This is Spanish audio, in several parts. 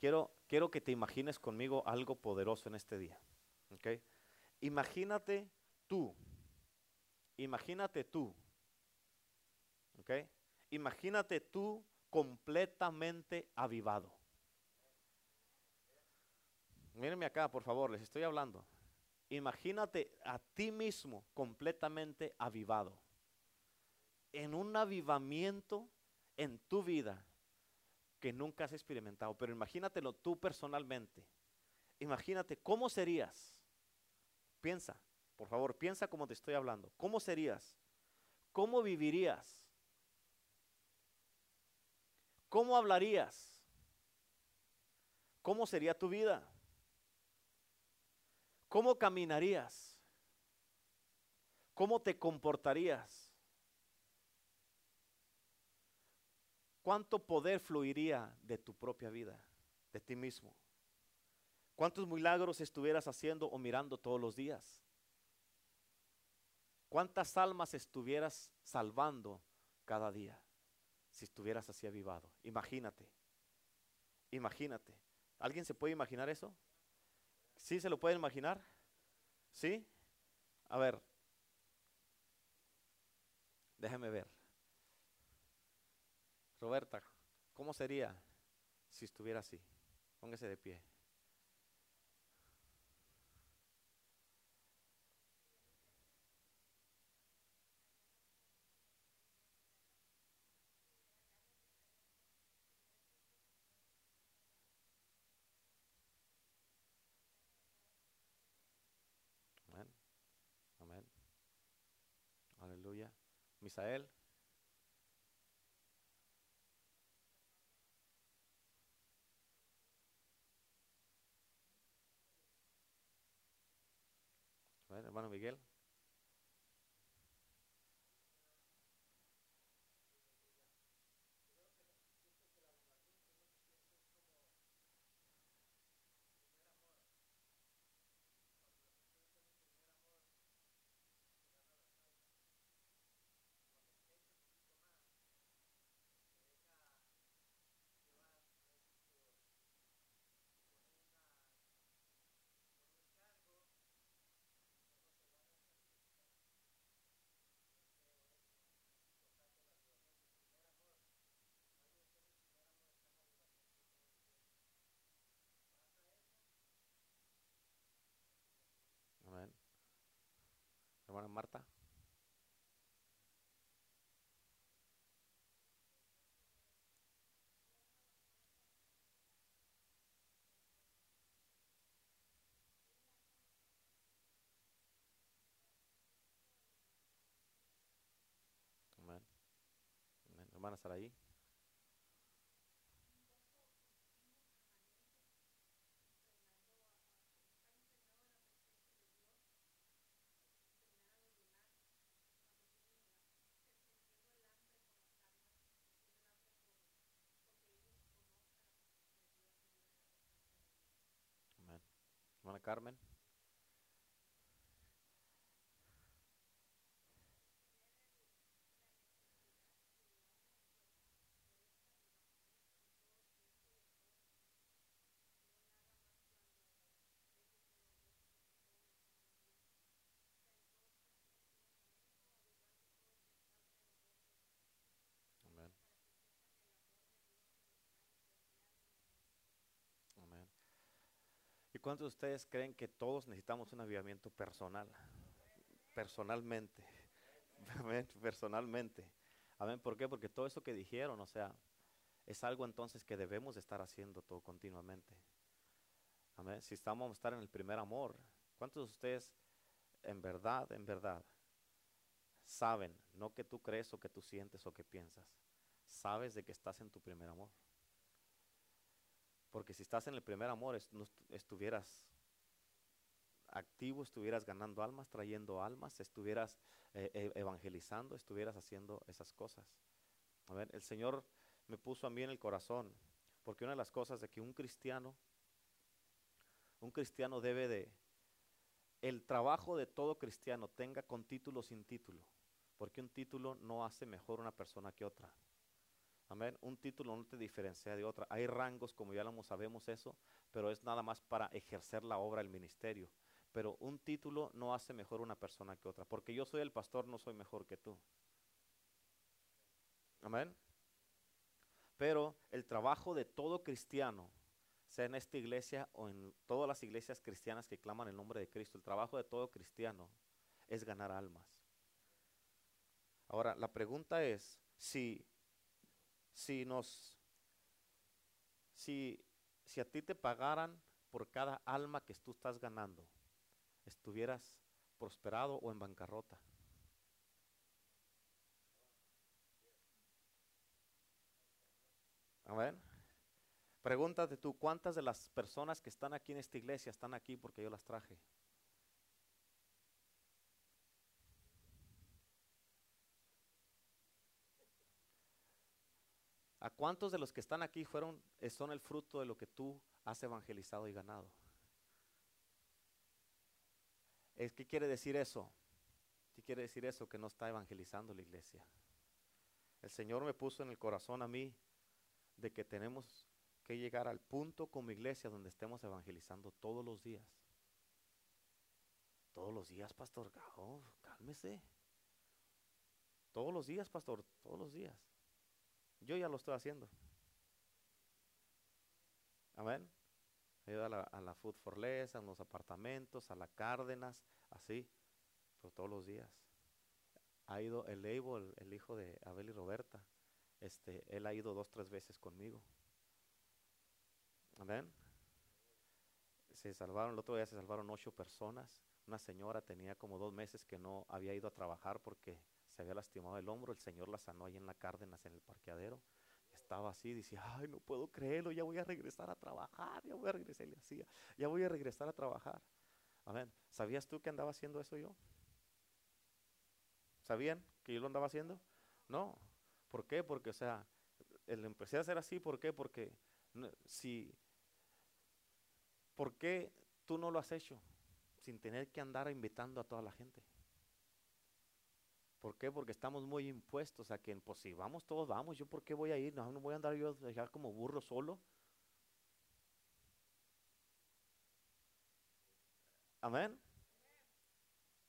quiero, quiero que te imagines conmigo algo poderoso en este día. Imagínate tú, imagínate tú, ¿ok? Imagínate tú completamente avivado. Mírenme acá, por favor, les estoy hablando. Imagínate a ti mismo completamente avivado. En un avivamiento en tu vida que nunca has experimentado. Pero imagínatelo tú personalmente. Imagínate cómo serías. Piensa, por favor, piensa como te estoy hablando. ¿Cómo serías? ¿Cómo vivirías? ¿Cómo hablarías? ¿Cómo sería tu vida? ¿Cómo caminarías? ¿Cómo te comportarías? ¿Cuánto poder fluiría de tu propia vida, de ti mismo? ¿Cuántos milagros estuvieras haciendo o mirando todos los días? ¿Cuántas almas estuvieras salvando cada día si estuvieras así avivado? Imagínate, imagínate. ¿Alguien se puede imaginar eso? ¿Sí se lo pueden imaginar? ¿Sí? A ver, déjame ver. Roberta, ¿cómo sería si estuviera así? Póngase de pie. Amén. Amén. Aleluya. Misael. Amén, hermano Miguel. Marta. Amén. Amén. Hermana. Carmen. Cuántos de ustedes creen que todos necesitamos un avivamiento personal? Personalmente. Amén, personalmente. Amén, ¿por qué? Porque todo eso que dijeron, o sea, es algo entonces que debemos de estar haciendo todo continuamente. Amén. Si estamos a estar en el primer amor, ¿cuántos de ustedes en verdad, en verdad, saben, no que tú crees o que tú sientes o que piensas, sabes de que estás en tu primer amor? Porque si estás en el primer amor, no est- estuvieras activo, estuvieras ganando almas, trayendo almas, estuvieras eh, eh, evangelizando, estuvieras haciendo esas cosas. A ver, el Señor me puso a mí en el corazón, porque una de las cosas de que un cristiano, un cristiano debe de, el trabajo de todo cristiano, tenga con título o sin título, porque un título no hace mejor una persona que otra. Amén. Un título no te diferencia de otra. Hay rangos, como ya lo sabemos eso, pero es nada más para ejercer la obra, el ministerio. Pero un título no hace mejor una persona que otra. Porque yo soy el pastor, no soy mejor que tú. Amén. Pero el trabajo de todo cristiano, sea en esta iglesia o en todas las iglesias cristianas que claman el nombre de Cristo, el trabajo de todo cristiano es ganar almas. Ahora, la pregunta es si, si nos, si, si a ti te pagaran por cada alma que tú estás ganando, estuvieras prosperado o en bancarrota. ver, Pregúntate tú, ¿cuántas de las personas que están aquí en esta iglesia están aquí porque yo las traje? ¿A cuántos de los que están aquí fueron, son el fruto de lo que tú has evangelizado y ganado? ¿Qué quiere decir eso? ¿Qué quiere decir eso? Que no está evangelizando la iglesia. El Señor me puso en el corazón a mí de que tenemos que llegar al punto como iglesia donde estemos evangelizando todos los días. Todos los días, pastor. Oh, cálmese. Todos los días, pastor. Todos los días. Yo ya lo estoy haciendo. Amén. Ayuda a la, a la Food for Less, a los apartamentos, a la Cárdenas, así, pero todos los días. Ha ido el Abel, el, hijo de Abel y Roberta, este, él ha ido dos, tres veces conmigo. Amén. Se salvaron, el otro día se salvaron ocho personas. Una señora tenía como dos meses que no había ido a trabajar porque se había lastimado el hombro. El Señor la sanó ahí en la Cárdenas, en el parqueadero. Estaba así, decía, ay, no puedo creerlo, ya voy a regresar a trabajar, ya voy a regresar, ya voy a regresar a trabajar. Amén. ¿Sabías tú que andaba haciendo eso yo? ¿Sabían que yo lo andaba haciendo? No. ¿Por qué? Porque, o sea, el empecé a hacer así, ¿por qué? Porque si, ¿por qué tú no lo has hecho sin tener que andar invitando a toda la gente? ¿Por qué? Porque estamos muy impuestos a que, pues si vamos todos, vamos, ¿yo por qué voy a ir? No, no voy a andar yo a dejar como burro solo. Amén.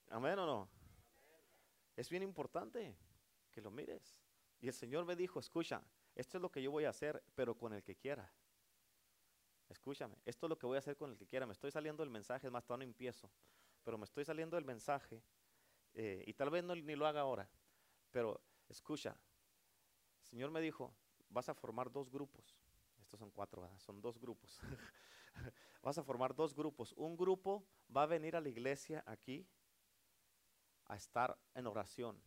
Amén o no. Es bien importante que lo mires. Y el Señor me dijo, escucha, esto es lo que yo voy a hacer, pero con el que quiera. Escúchame, esto es lo que voy a hacer con el que quiera. Me estoy saliendo del mensaje, es más, todavía no empiezo, pero me estoy saliendo del mensaje eh, y tal vez no, ni lo haga ahora, pero escucha, el Señor me dijo, vas a formar dos grupos. Estos son cuatro, son dos grupos. vas a formar dos grupos. Un grupo va a venir a la iglesia aquí a estar en oración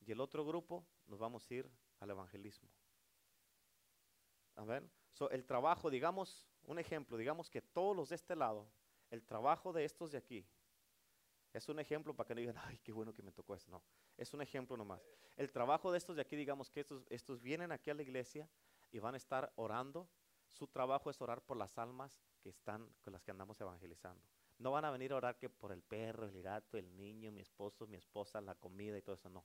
y el otro grupo nos vamos a ir al evangelismo. Amén. So, el trabajo, digamos, un ejemplo, digamos que todos los de este lado, el trabajo de estos de aquí, es un ejemplo para que no digan, ay, qué bueno que me tocó eso. No, es un ejemplo nomás. El trabajo de estos de aquí, digamos que estos, estos vienen aquí a la iglesia y van a estar orando. Su trabajo es orar por las almas que están, con las que andamos evangelizando. No van a venir a orar que por el perro, el gato, el niño, mi esposo, mi esposa, la comida y todo eso. No.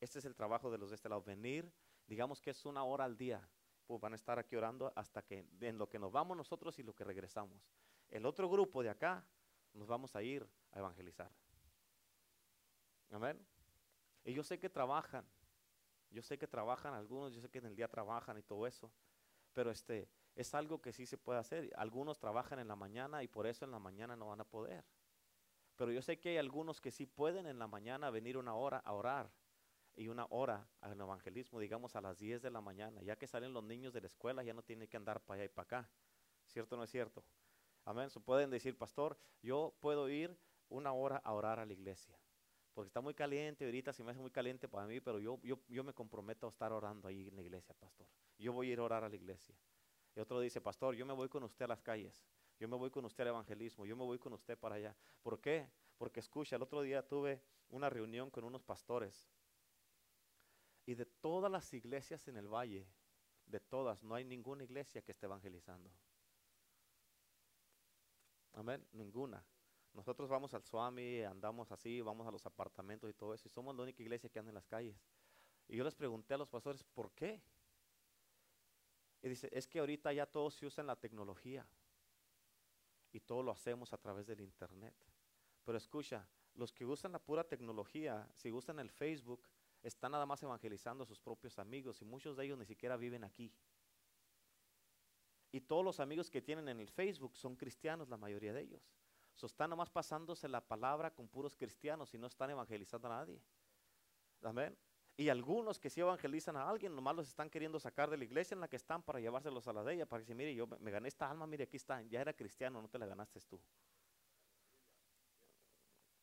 Este es el trabajo de los de este lado. Venir, digamos que es una hora al día. Pues van a estar aquí orando hasta que en lo que nos vamos nosotros y lo que regresamos. El otro grupo de acá nos vamos a ir evangelizar. Amén. Y yo sé que trabajan, yo sé que trabajan algunos, yo sé que en el día trabajan y todo eso, pero este es algo que sí se puede hacer. Algunos trabajan en la mañana y por eso en la mañana no van a poder. Pero yo sé que hay algunos que sí pueden en la mañana venir una hora a orar y una hora al evangelismo, digamos a las 10 de la mañana, ya que salen los niños de la escuela, ya no tienen que andar para allá y para acá. ¿Cierto o no es cierto? Amén. Se pueden decir, pastor, yo puedo ir una hora a orar a la iglesia. Porque está muy caliente, ahorita se me hace muy caliente para mí, pero yo, yo, yo me comprometo a estar orando ahí en la iglesia, pastor. Yo voy a ir a orar a la iglesia. Y otro dice, pastor, yo me voy con usted a las calles. Yo me voy con usted al evangelismo. Yo me voy con usted para allá. ¿Por qué? Porque escucha, el otro día tuve una reunión con unos pastores. Y de todas las iglesias en el valle, de todas, no hay ninguna iglesia que esté evangelizando. Amén, ninguna. Nosotros vamos al Swami, andamos así, vamos a los apartamentos y todo eso, y somos la única iglesia que anda en las calles. Y yo les pregunté a los pastores, ¿por qué? Y dice, es que ahorita ya todo se usa en la tecnología. Y todo lo hacemos a través del Internet. Pero escucha, los que usan la pura tecnología, si usan el Facebook, están nada más evangelizando a sus propios amigos y muchos de ellos ni siquiera viven aquí. Y todos los amigos que tienen en el Facebook son cristianos, la mayoría de ellos. So, están nomás pasándose la palabra con puros cristianos y no están evangelizando a nadie. Amén. Y algunos que sí evangelizan a alguien, nomás los están queriendo sacar de la iglesia en la que están para llevárselos a la de ella, para decir, mire, yo me gané esta alma, mire, aquí está, ya era cristiano, no te la ganaste tú.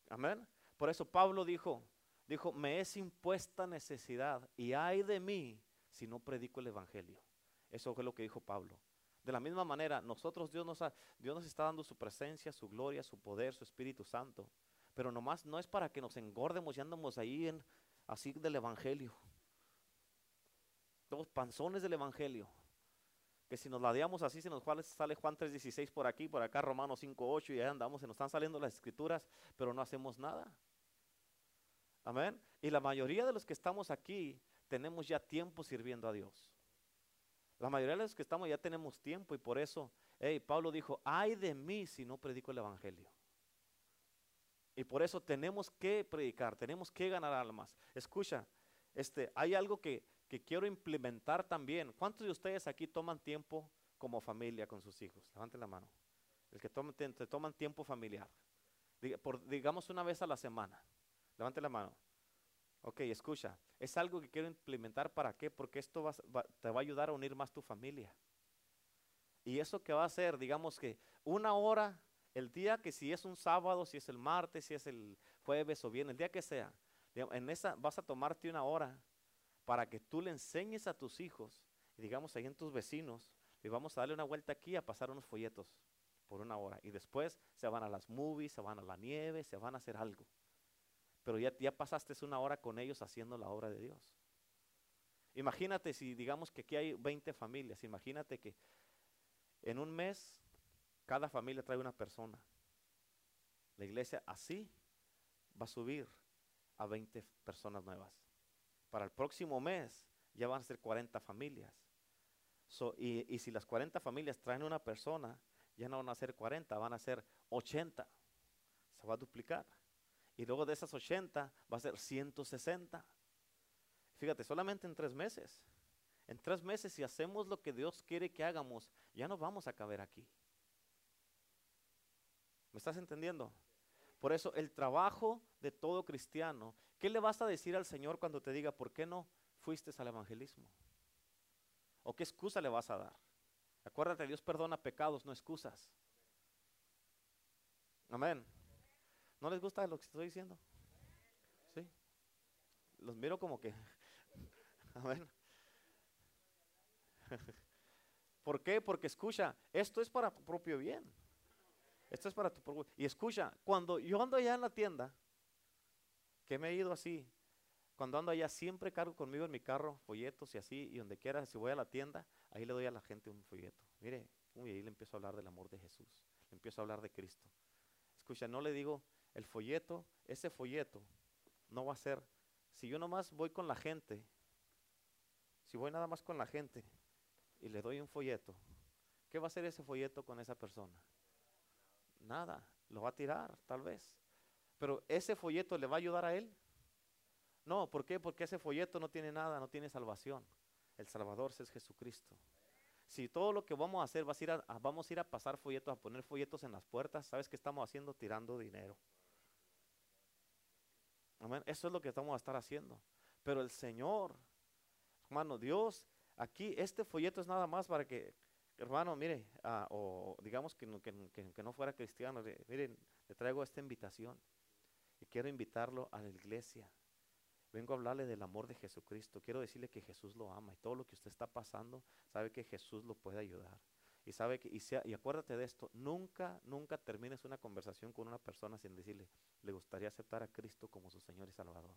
Amén. Por eso Pablo dijo, dijo, me es impuesta necesidad y hay de mí si no predico el evangelio. Eso fue lo que dijo Pablo. De la misma manera, nosotros Dios nos, Dios nos está dando su presencia, su gloria, su poder, su Espíritu Santo. Pero nomás no es para que nos engordemos y andamos ahí en, así del Evangelio. Los panzones del Evangelio. Que si nos ladeamos así, se nos sale Juan 3.16 por aquí, por acá Romanos 5.8 y ahí andamos, se nos están saliendo las escrituras, pero no hacemos nada. Amén. Y la mayoría de los que estamos aquí tenemos ya tiempo sirviendo a Dios. La mayoría de los que estamos ya tenemos tiempo y por eso, hey, Pablo dijo, ay de mí si no predico el Evangelio. Y por eso tenemos que predicar, tenemos que ganar almas. Escucha, este, hay algo que, que quiero implementar también. ¿Cuántos de ustedes aquí toman tiempo como familia con sus hijos? Levanten la mano. El que toman, te, toman tiempo familiar. digamos una vez a la semana. Levante la mano. Ok, escucha, es algo que quiero implementar para qué, porque esto te va a ayudar a unir más tu familia. Y eso que va a hacer, digamos que una hora, el día que si es un sábado, si es el martes, si es el jueves o bien, el día que sea, en esa vas a tomarte una hora para que tú le enseñes a tus hijos, y digamos ahí en tus vecinos, y vamos a darle una vuelta aquí a pasar unos folletos por una hora. Y después se van a las movies, se van a la nieve, se van a hacer algo pero ya, ya pasaste una hora con ellos haciendo la obra de Dios. Imagínate si digamos que aquí hay 20 familias, imagínate que en un mes cada familia trae una persona. La iglesia así va a subir a 20 personas nuevas. Para el próximo mes ya van a ser 40 familias. y, y, si las 40 familias traen una persona, ya no van a ser 40, van a ser 80. Se va a duplicar. Y luego de esas 80 va a ser 160. Fíjate, solamente en tres meses. En tres meses, si hacemos lo que Dios quiere que hagamos, ya no vamos a caber aquí. ¿Me estás entendiendo? Por eso el trabajo de todo cristiano, ¿qué le vas a decir al Señor cuando te diga, ¿por qué no fuiste al evangelismo? ¿O qué excusa le vas a dar? Acuérdate, Dios perdona pecados, no excusas. Amén. ¿No les gusta lo que estoy diciendo? Sí. Los miro como que. Amén. ¿Por qué? Porque escucha, esto es para tu propio bien. Esto es para tu propio Y escucha, cuando yo ando allá en la tienda, que me he ido así, cuando ando allá siempre cargo conmigo en mi carro folletos y así, y donde quiera, si voy a la tienda, ahí le doy a la gente un folleto. Mire, y ahí le empiezo a hablar del amor de Jesús, le empiezo a hablar de Cristo. Escucha, no le digo, el folleto, ese folleto no va a ser, si yo nomás voy con la gente, si voy nada más con la gente y le doy un folleto, ¿qué va a hacer ese folleto con esa persona? Nada, lo va a tirar tal vez. Pero ese folleto le va a ayudar a él. No, ¿por qué? Porque ese folleto no tiene nada, no tiene salvación. El Salvador es Jesucristo. Si todo lo que vamos a hacer va a ir a, vamos a ir a pasar folletos, a poner folletos en las puertas, ¿sabes qué estamos haciendo? Tirando dinero. Eso es lo que estamos a estar haciendo. Pero el Señor, hermano, Dios, aquí este folleto es nada más para que, hermano, mire, ah, o digamos que no, que, no fuera cristiano, miren, le traigo esta invitación y quiero invitarlo a la iglesia. Vengo a hablarle del amor de Jesucristo. Quiero decirle que Jesús lo ama y todo lo que usted está pasando, sabe que Jesús lo puede ayudar. Y sabe que, y, sea, y acuérdate de esto, nunca, nunca termines una conversación con una persona sin decirle, le gustaría aceptar a Cristo como su Señor y Salvador.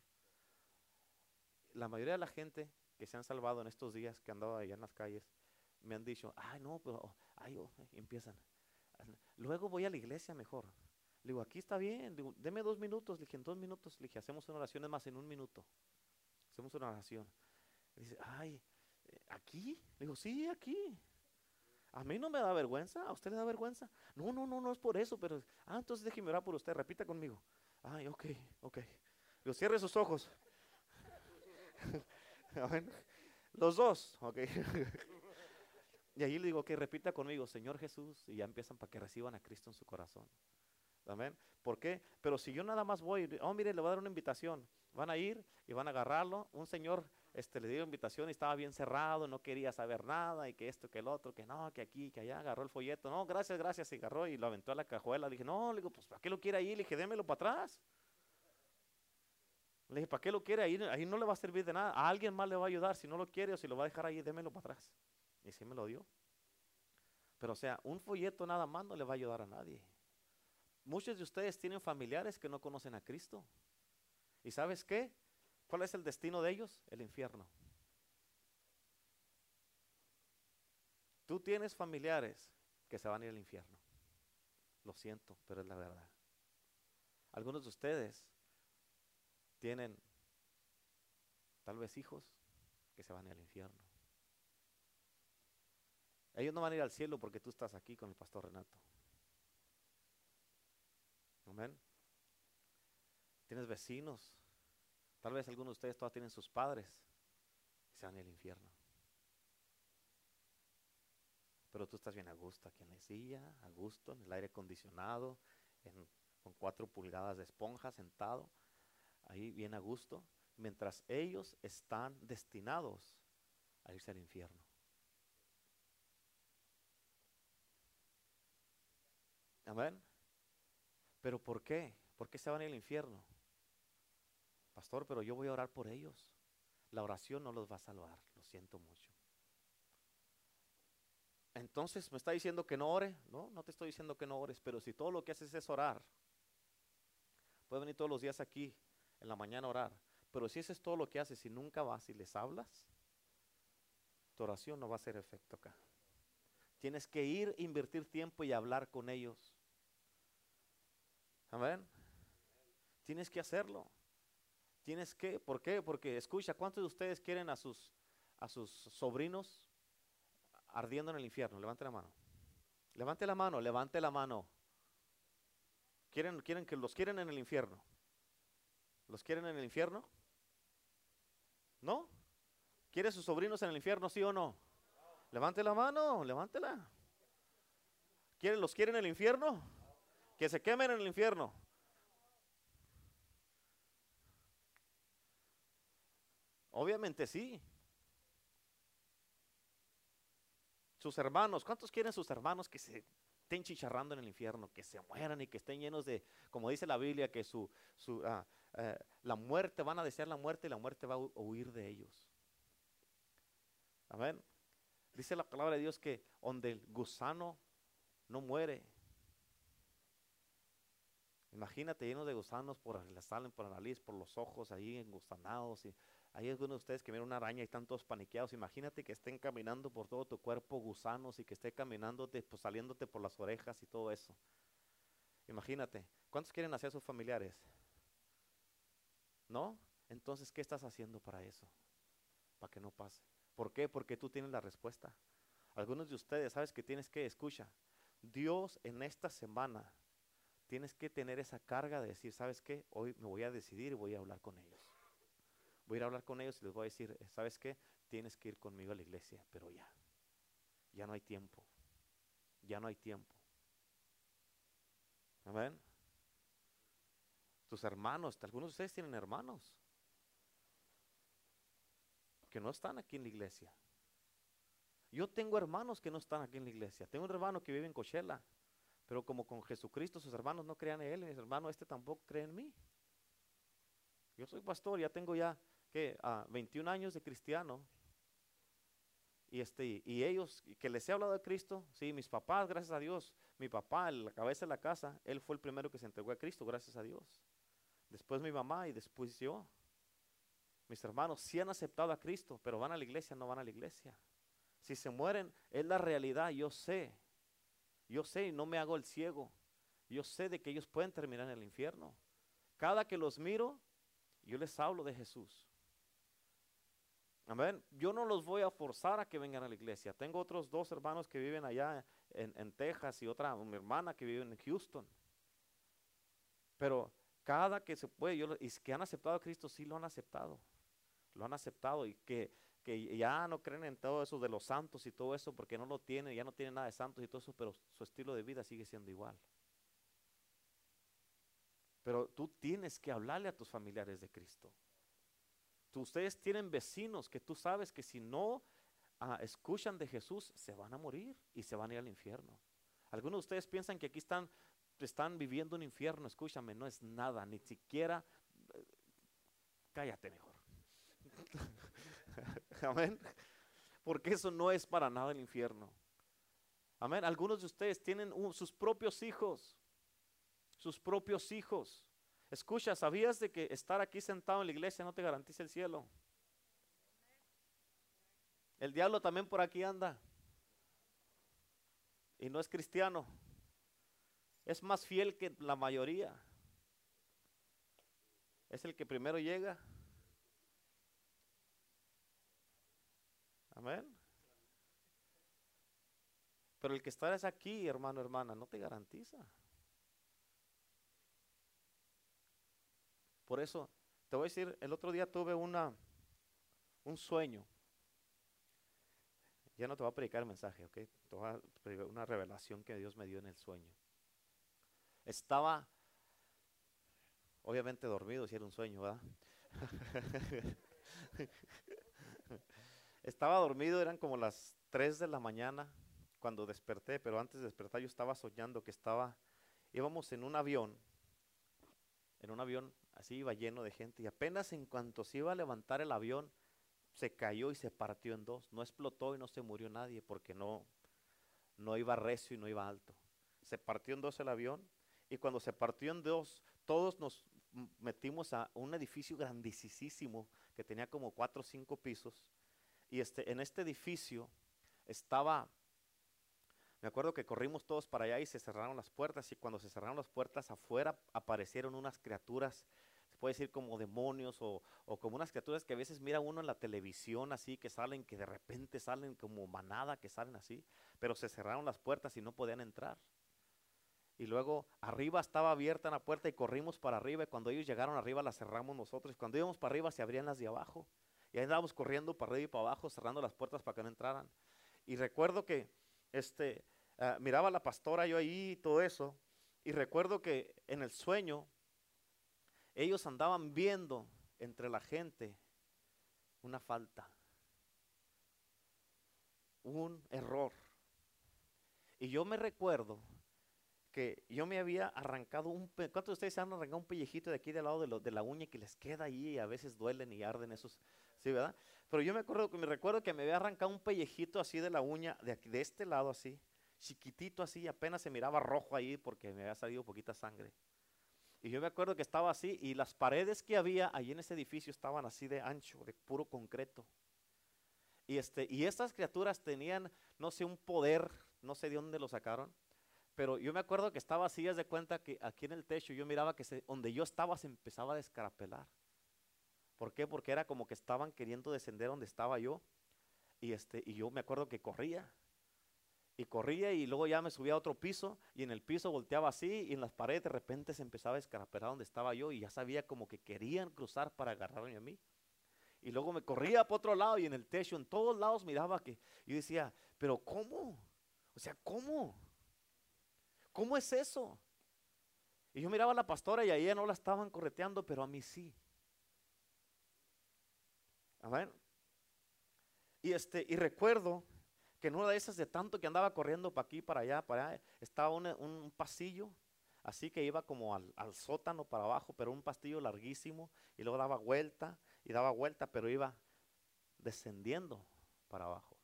La mayoría de la gente que se han salvado en estos días, que han andado allá en las calles, me han dicho, ay no, pero, ay, oh", empiezan. Luego voy a la iglesia mejor. Le digo, aquí está bien, digo, deme dos minutos. Le dije, en dos minutos, le dije, hacemos una oración, es más, en un minuto. Hacemos una oración. dice, ay, ¿Aquí? Le digo, sí, aquí. A mí no me da vergüenza, ¿a usted le da vergüenza? No, no, no, no es por eso, pero... Ah, entonces déjeme orar por usted, repita conmigo. Ay, ok, ok. Digo, cierre sus ojos. Los dos, ok. y ahí le digo, que repita conmigo, Señor Jesús, y ya empiezan para que reciban a Cristo en su corazón. Amén. ¿Por qué? Pero si yo nada más voy, oh, mire, le voy a dar una invitación. Van a ir y van a agarrarlo. Un señor este, le dio invitación y estaba bien cerrado, no quería saber nada, y que esto, que el otro, que no, que aquí, que allá, agarró el folleto. No, gracias, gracias, y agarró y lo aventó a la cajuela. Le dije, no, le digo, pues ¿para qué lo quiere ahí? Le dije, démelo para atrás. Le dije, ¿para qué lo quiere ahí? Ahí no le va a servir de nada. A alguien más le va a ayudar. Si no lo quiere o si lo va a dejar ahí, démelo para atrás. Y sí me lo dio. Pero o sea, un folleto nada más no le va a ayudar a nadie. Muchos de ustedes tienen familiares que no conocen a Cristo. ¿Y sabes qué? ¿Cuál es el destino de ellos? El infierno. Tú tienes familiares que se van a ir al infierno. Lo siento, pero es la verdad. Algunos de ustedes tienen tal vez hijos que se van a ir al infierno. Ellos no van a ir al cielo porque tú estás aquí con el pastor Renato. Amén. Tienes vecinos. Tal vez algunos de ustedes todavía tienen sus padres que se van al infierno. Pero tú estás bien a gusto aquí en la silla, a gusto, en el aire acondicionado, con cuatro pulgadas de esponja sentado ahí bien a gusto, mientras ellos están destinados a irse al infierno. Amén. Pero ¿por qué? ¿Por qué se van al infierno? Pastor, pero yo voy a orar por ellos. La oración no los va a salvar, lo siento mucho. Entonces, ¿me está diciendo que no ore? No, no te estoy diciendo que no ores, pero si todo lo que haces es orar, puedes venir todos los días aquí en la mañana a orar, pero si ese es todo lo que haces y nunca vas y les hablas, tu oración no va a hacer efecto acá. Tienes que ir, invertir tiempo y hablar con ellos. Amén. Tienes que hacerlo. Tienes que, ¿por qué? Porque escucha, ¿cuántos de ustedes quieren a sus a sus sobrinos ardiendo en el infierno? Levante la mano. Levante la mano, levante la mano. ¿Quieren, quieren que los quieren en el infierno? ¿Los quieren en el infierno? ¿No? ¿Quiere sus sobrinos en el infierno, sí o no? Levante la mano, levántela. ¿Quieren, ¿Los quieren en el infierno? Que se quemen en el infierno. Obviamente sí. Sus hermanos, ¿cuántos quieren sus hermanos que se estén chicharrando en el infierno, que se mueran y que estén llenos de, como dice la Biblia, que su, su ah, eh, la muerte, van a desear la muerte y la muerte va a huir de ellos. Amén. Dice la palabra de Dios que donde el gusano no muere. Imagínate lleno de gusanos por la salen por la nariz, por los ojos, ahí engusanados. Y hay algunos de ustedes que miran una araña y están todos paniqueados. Imagínate que estén caminando por todo tu cuerpo gusanos y que esté caminándote, pues, saliéndote por las orejas y todo eso. Imagínate, ¿cuántos quieren hacer sus familiares? ¿No? Entonces, ¿qué estás haciendo para eso? Para que no pase. ¿Por qué? Porque tú tienes la respuesta. Algunos de ustedes, ¿sabes que tienes que escuchar? Dios en esta semana tienes que tener esa carga de decir, ¿sabes qué? Hoy me voy a decidir y voy a hablar con ellos. Voy a ir a hablar con ellos y les voy a decir, ¿sabes qué? Tienes que ir conmigo a la iglesia, pero ya. Ya no hay tiempo. Ya no hay tiempo. Amén tus hermanos, algunos de ustedes tienen hermanos que no están aquí en la iglesia. Yo tengo hermanos que no están aquí en la iglesia. Tengo un hermano que vive en Cochela, pero como con Jesucristo sus hermanos no crean en él, mis hermanos este tampoco cree en mí. Yo soy pastor, ya tengo ya que 21 años de cristiano. Y, este, y ellos, que les he hablado de Cristo, sí, mis papás, gracias a Dios, mi papá, la cabeza de la casa, él fue el primero que se entregó a Cristo, gracias a Dios después mi mamá y después yo. Mis hermanos sí han aceptado a Cristo, pero van a la iglesia, no van a la iglesia. Si se mueren, es la realidad, yo sé. Yo sé y no me hago el ciego. Yo sé de que ellos pueden terminar en el infierno. Cada que los miro, yo les hablo de Jesús. Amén. Yo no los voy a forzar a que vengan a la iglesia. Tengo otros dos hermanos que viven allá en, Texas y otra, mi hermana que vive en Houston. Pero cada que se puede, yo, y que han aceptado a Cristo, sí lo han aceptado. Lo han aceptado y que, que ya no creen en todo eso de los santos y todo eso porque no lo tienen, ya no tienen nada de santos y todo eso, pero su estilo de vida sigue siendo igual. Pero tú tienes que hablarle a tus familiares de Cristo. Tú, ustedes tienen vecinos que tú sabes que si no ah, escuchan de Jesús, se van a morir y se van a ir al infierno. Algunos de ustedes piensan que aquí están, están viviendo un infierno, escúchame, no es nada, ni siquiera, eh, cállate mejor. Amén. Porque eso no es para nada el infierno. Amén. Algunos de ustedes tienen sus propios hijos, sus propios hijos. Escucha, ¿sabías de que estar aquí sentado en la iglesia no te garantiza el cielo? El diablo también por aquí anda. Y no es cristiano. Es más fiel que la mayoría. Es el que primero llega. Amén. Pero el que estarás aquí, hermano, hermana, no te garantiza. Por eso, te voy a decir, el otro día tuve una, un sueño. Ya no te voy a predicar el mensaje, ¿ok? Te voy a predicar una revelación que Dios me dio en el sueño. Estaba, obviamente dormido, si era un sueño, ¿verdad? estaba dormido, eran como las 3 de la mañana cuando desperté, pero antes de despertar yo estaba soñando que estaba, íbamos en un avión, en un avión Así iba lleno de gente y apenas en cuanto se iba a levantar el avión, se cayó y se partió en dos. No explotó y no se murió nadie porque no, no iba recio y no iba alto. Se partió en dos el avión y cuando se partió en dos, todos nos metimos a un edificio grandísimo que tenía como cuatro o cinco pisos. Y este, en este edificio estaba me acuerdo que corrimos todos para allá y se cerraron las puertas y cuando se cerraron las puertas afuera aparecieron unas criaturas, puede decir como demonios o, como unas criaturas que a veces mira uno en la televisión así, que salen, que de repente salen como manada, que salen así, pero se cerraron las puertas y no podían entrar. Y luego arriba estaba abierta la puerta y corrimos para arriba y cuando ellos llegaron arriba la cerramos nosotros. Y cuando íbamos para arriba se abrían las de abajo. Y ahí andábamos corriendo para arriba y para abajo cerrando las puertas para que no entraran. Y recuerdo que este, ah, miraba a la pastora yo ahí y todo eso, y recuerdo que en el sueño ellos andaban viendo entre la gente una falta, un error. Y yo me recuerdo que yo me había arrancado un... ¿Cuántos de ustedes se han arrancado un pellejito de aquí del lado de, la uña que les queda ahí y a veces duelen y arden esos ¿sí, verdad? Pero yo me acuerdo que me recuerdo que me había arrancado un pellejito así de la uña, de, aquí, de este lado así, chiquitito así, apenas se miraba rojo ahí porque me había salido poquita sangre. Y yo me acuerdo que estaba así y las paredes que había ahí en ese edificio estaban así de ancho, de puro concreto. Y, este, y estas criaturas tenían, no sé, un poder, no sé de dónde lo sacaron, pero yo me acuerdo que estaba así, es de cuenta que aquí en el techo yo miraba que donde yo estaba se empezaba a descarapelar. ¿Por qué? Porque era como que estaban queriendo descender donde estaba yo. Y, este, y yo me acuerdo que corría. Y corría y luego ya me subía a otro piso y en el piso volteaba así y en las paredes de repente se empezaba a escarapelar donde estaba yo y ya sabía como que querían cruzar para agarrarme a mí. Y luego me corría para otro lado y en el techo, en todos lados miraba que yo decía, pero ¿cómo? O sea, ¿cómo? ¿Cómo es eso? Y yo miraba a la pastora y a ella no la estaban correteando, pero a mí sí. Amén. Y, este, y recuerdo que en una de esas de tanto que andaba corriendo para aquí, para allá, para allá, estaba un, pasillo, así que iba como al, sótano para abajo, pero un pasillo larguísimo, y luego daba vuelta y daba vuelta, pero iba descendiendo para abajo.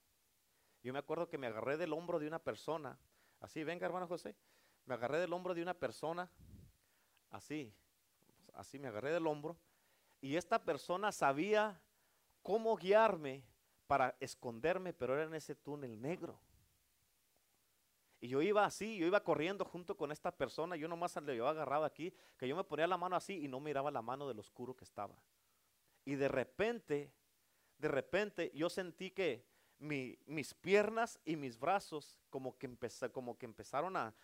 Yo me acuerdo que me agarré del hombro de una persona, así, venga hermano José, me agarré del hombro de una persona, así, así me agarré del hombro, y esta persona sabía cómo guiarme para esconderme, pero era en ese túnel negro. Y yo iba así, yo iba corriendo junto con esta persona, yo nomás le había agarrado aquí, que yo me ponía la mano así y no miraba la mano del oscuro que estaba. Y de repente, de repente yo sentí que mis piernas y mis brazos como que empezaron a...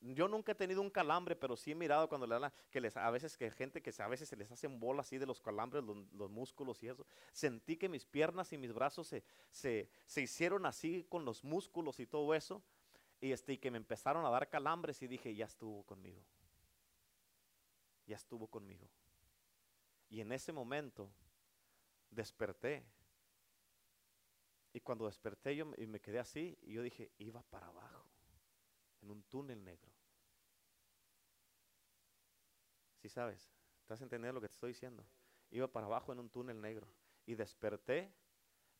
Yo nunca he tenido un calambre, pero sí he mirado cuando le dan que les, a veces que gente que a veces se les hacen bolas así de los calambres, los, músculos y eso. Sentí que mis piernas y mis brazos se, se, hicieron así con los músculos y todo eso. Y, este, y que me empezaron a dar calambres y dije, ya estuvo conmigo. Ya estuvo conmigo. Y en ese momento desperté y cuando desperté yo y me quedé así, y yo dije, iba para abajo, en un túnel negro. ¿Sí sabes? ¿Estás entendiendo lo que te estoy diciendo? Iba para abajo en un túnel negro. Y desperté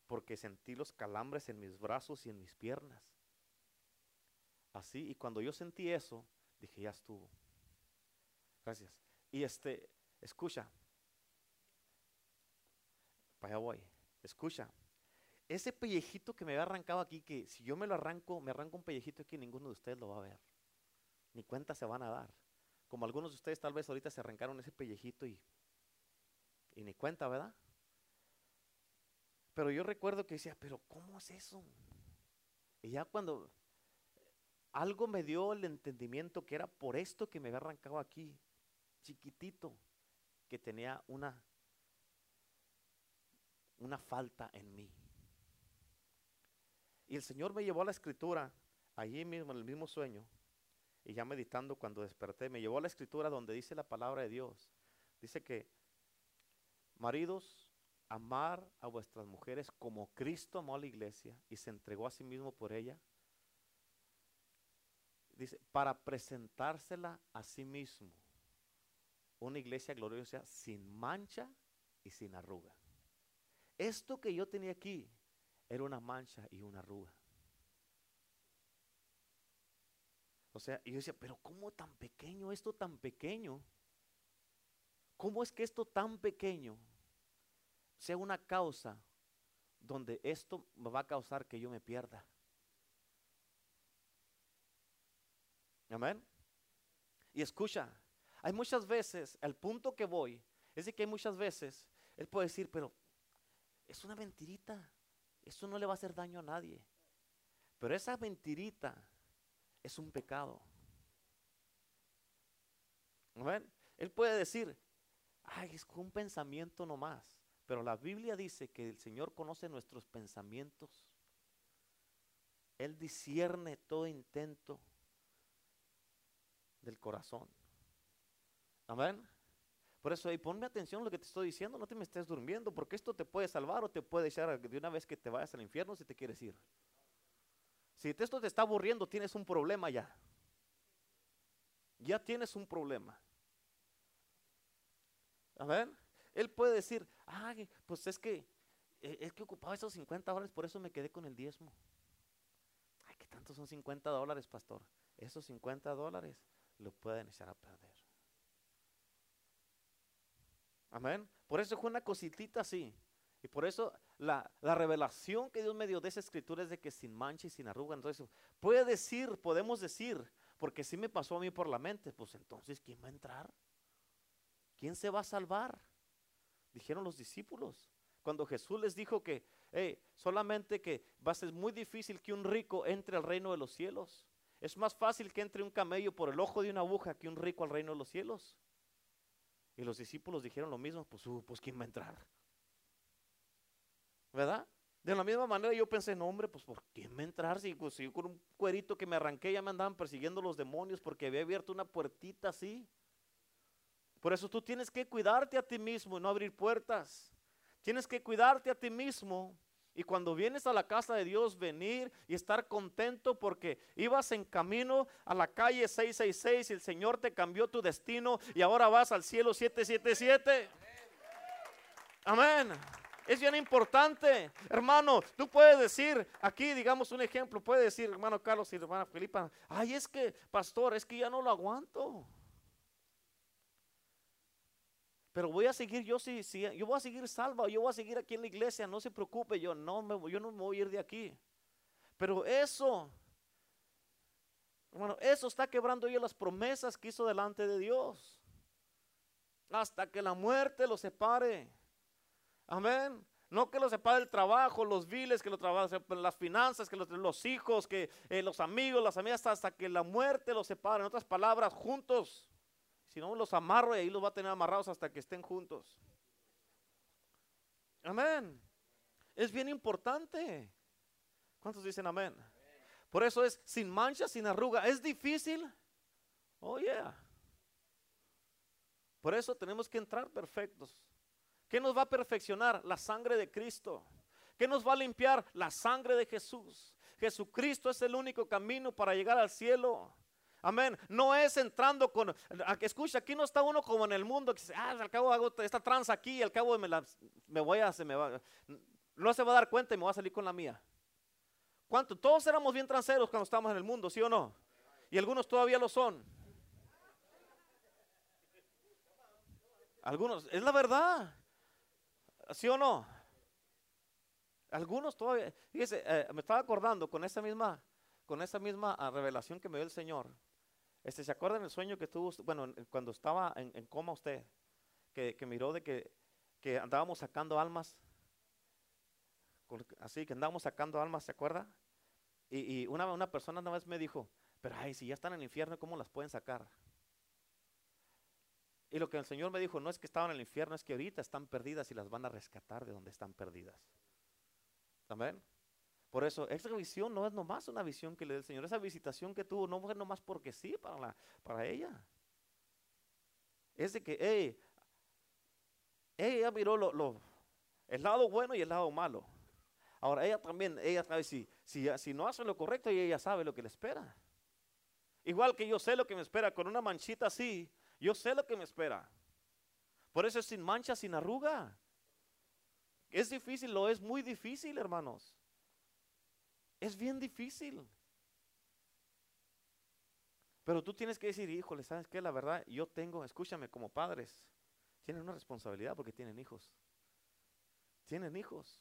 porque sentí los calambres en mis brazos y en mis piernas. Así, y cuando yo sentí eso, dije, ya estuvo. Gracias. Y este, escucha. Para allá voy. Escucha ese pellejito que me había arrancado aquí, que si yo me lo arranco, me arranco un pellejito aquí, ninguno de ustedes lo va a ver. Ni cuenta se van a dar. Como algunos de ustedes tal vez ahorita se arrancaron ese pellejito y, y ni cuenta, ¿verdad? Pero yo recuerdo que decía, pero ¿cómo es eso? Y ya cuando algo me dio el entendimiento que era por esto que me había arrancado aquí, chiquitito, que tenía una, una falta en mí. Y el Señor me llevó a la escritura, allí mismo, en el mismo sueño, y ya meditando cuando desperté, me llevó a la escritura donde dice la palabra de Dios. Dice que, maridos, amar a vuestras mujeres como Cristo amó a la iglesia y se entregó a sí mismo por ella. Dice, para presentársela a sí mismo, una iglesia gloriosa sin mancha y sin arruga. Esto que yo tenía aquí, era una mancha y una arruga. O sea, y yo decía, pero ¿cómo tan pequeño, esto tan pequeño? ¿Cómo es que esto tan pequeño sea una causa donde esto me va a causar que yo me pierda? Amén. Y escucha, hay muchas veces, el punto que voy, es de que hay muchas veces, él puede decir, pero es una mentirita. Eso no le va a hacer daño a nadie. Pero esa mentirita es un pecado. Él puede decir, ay, es un pensamiento nomás. Pero la Biblia dice que el Señor conoce nuestros pensamientos. Él discierne todo intento del corazón. Amén. Por eso, ponme atención a lo que te estoy diciendo, no te me estés durmiendo, porque esto te puede salvar o te puede echar de una vez que te vayas al infierno si te quieres ir. Si esto te está aburriendo, tienes un problema ya. Ya tienes un problema. A ver, él puede decir, ay, pues es que eh, es que ocupaba esos 50 dólares, por eso me quedé con el diezmo. Ay, ¿qué tanto son 50 dólares, pastor? Esos 50 dólares lo pueden echar a perder. Amén. Por eso fue una cositita así. Y por eso la, revelación que Dios me dio de esa escritura es de que sin mancha y sin arruga. Entonces, puede decir, podemos decir, porque si me pasó a mí por la mente, pues entonces, ¿quién va a entrar? ¿Quién se va a salvar? Dijeron los discípulos. Cuando Jesús les dijo que solamente que va a ser muy difícil que un rico entre al reino de los cielos. Es más fácil que entre un camello por el ojo de una aguja que un rico al reino de los cielos. Y los discípulos dijeron lo mismo, pues, uh, pues ¿quién va a entrar? ¿Verdad? De la misma manera yo pensé, no hombre, pues ¿por quién va a entrar? Si, pues, yo con un cuerito que me arranqué ya me andaban persiguiendo los demonios porque había abierto una puertita así. Por eso tú tienes que cuidarte a ti mismo y no abrir puertas. Tienes que cuidarte a ti mismo y cuando vienes a la casa de Dios, venir y estar contento porque ibas en camino a la calle 666 y el Señor te cambió tu destino y ahora vas al cielo 777. Amén. Es bien importante, hermano. Tú puedes decir, aquí digamos un ejemplo, puede decir, hermano Carlos y hermana Felipa, ay, es que, pastor, es que ya no lo aguanto. Pero voy a seguir, yo sí, sí, yo voy a seguir salva, yo voy a seguir aquí en la iglesia, no se preocupe, yo no me, yo no me voy a ir de aquí. Pero eso, hermano, eso está quebrando yo las promesas que hizo delante de Dios. Hasta que la muerte lo separe. Amén. No que los separe el trabajo, los viles, que los trabaja, las finanzas, que los, los hijos, que eh, los amigos, las amigas, hasta que la muerte los separe. En otras palabras, juntos. Si no, los amarro y ahí los va a tener amarrados hasta que estén juntos. Amén. Es bien importante. ¿Cuántos dicen amén? Por eso es sin mancha, sin arruga. ¿Es difícil? Oh, yeah. Por eso tenemos que entrar perfectos. ¿Qué nos va a perfeccionar? La sangre de Cristo. ¿Qué nos va a limpiar? La sangre de Jesús. Jesucristo es el único camino para llegar al cielo. Amén. No es entrando con. Escucha, aquí no está uno como en el mundo que dice, ah, al cabo hago esta tranza aquí al cabo me, voy a. Se me va, no se va a dar cuenta y me voy a salir con la mía. ¿Cuánto? Todos éramos bien tranceros cuando estábamos en el mundo, ¿sí o no? Y algunos todavía lo son. Algunos, es la verdad. ¿Sí o no? Algunos todavía, fíjese, eh, me estaba acordando con esa misma, con esa misma ah, revelación que me dio el Señor. Este, ¿Se acuerdan el sueño que tuvo, bueno, cuando estaba en, coma usted, que, miró de que, que andábamos sacando almas así que andábamos sacando almas, ¿se acuerda? Y, una, una, persona una vez me dijo, pero ay, si ya están en el infierno, ¿cómo las pueden sacar? Y lo que el Señor me dijo, no es que estaban en el infierno, es que ahorita están perdidas y las van a rescatar de donde están perdidas. Amén. Por eso, esa visión no es nomás una visión que le dio el Señor, esa visitación que tuvo no fue nomás porque sí para, la, para ella. Es de que, hey, ella miró el lado bueno y el lado malo. Ahora, ella también, ella sabe si, si, si no hace lo correcto y ella sabe lo que le espera. Igual que yo sé lo que me espera con una manchita así, yo sé lo que me espera. Por eso es sin mancha, sin arruga. Es difícil, lo es muy difícil, hermanos. Es bien difícil. Pero tú tienes que decir, híjole, ¿sabes qué? La verdad, yo tengo, escúchame, como padres, tienen una responsabilidad porque tienen hijos. Tienen hijos.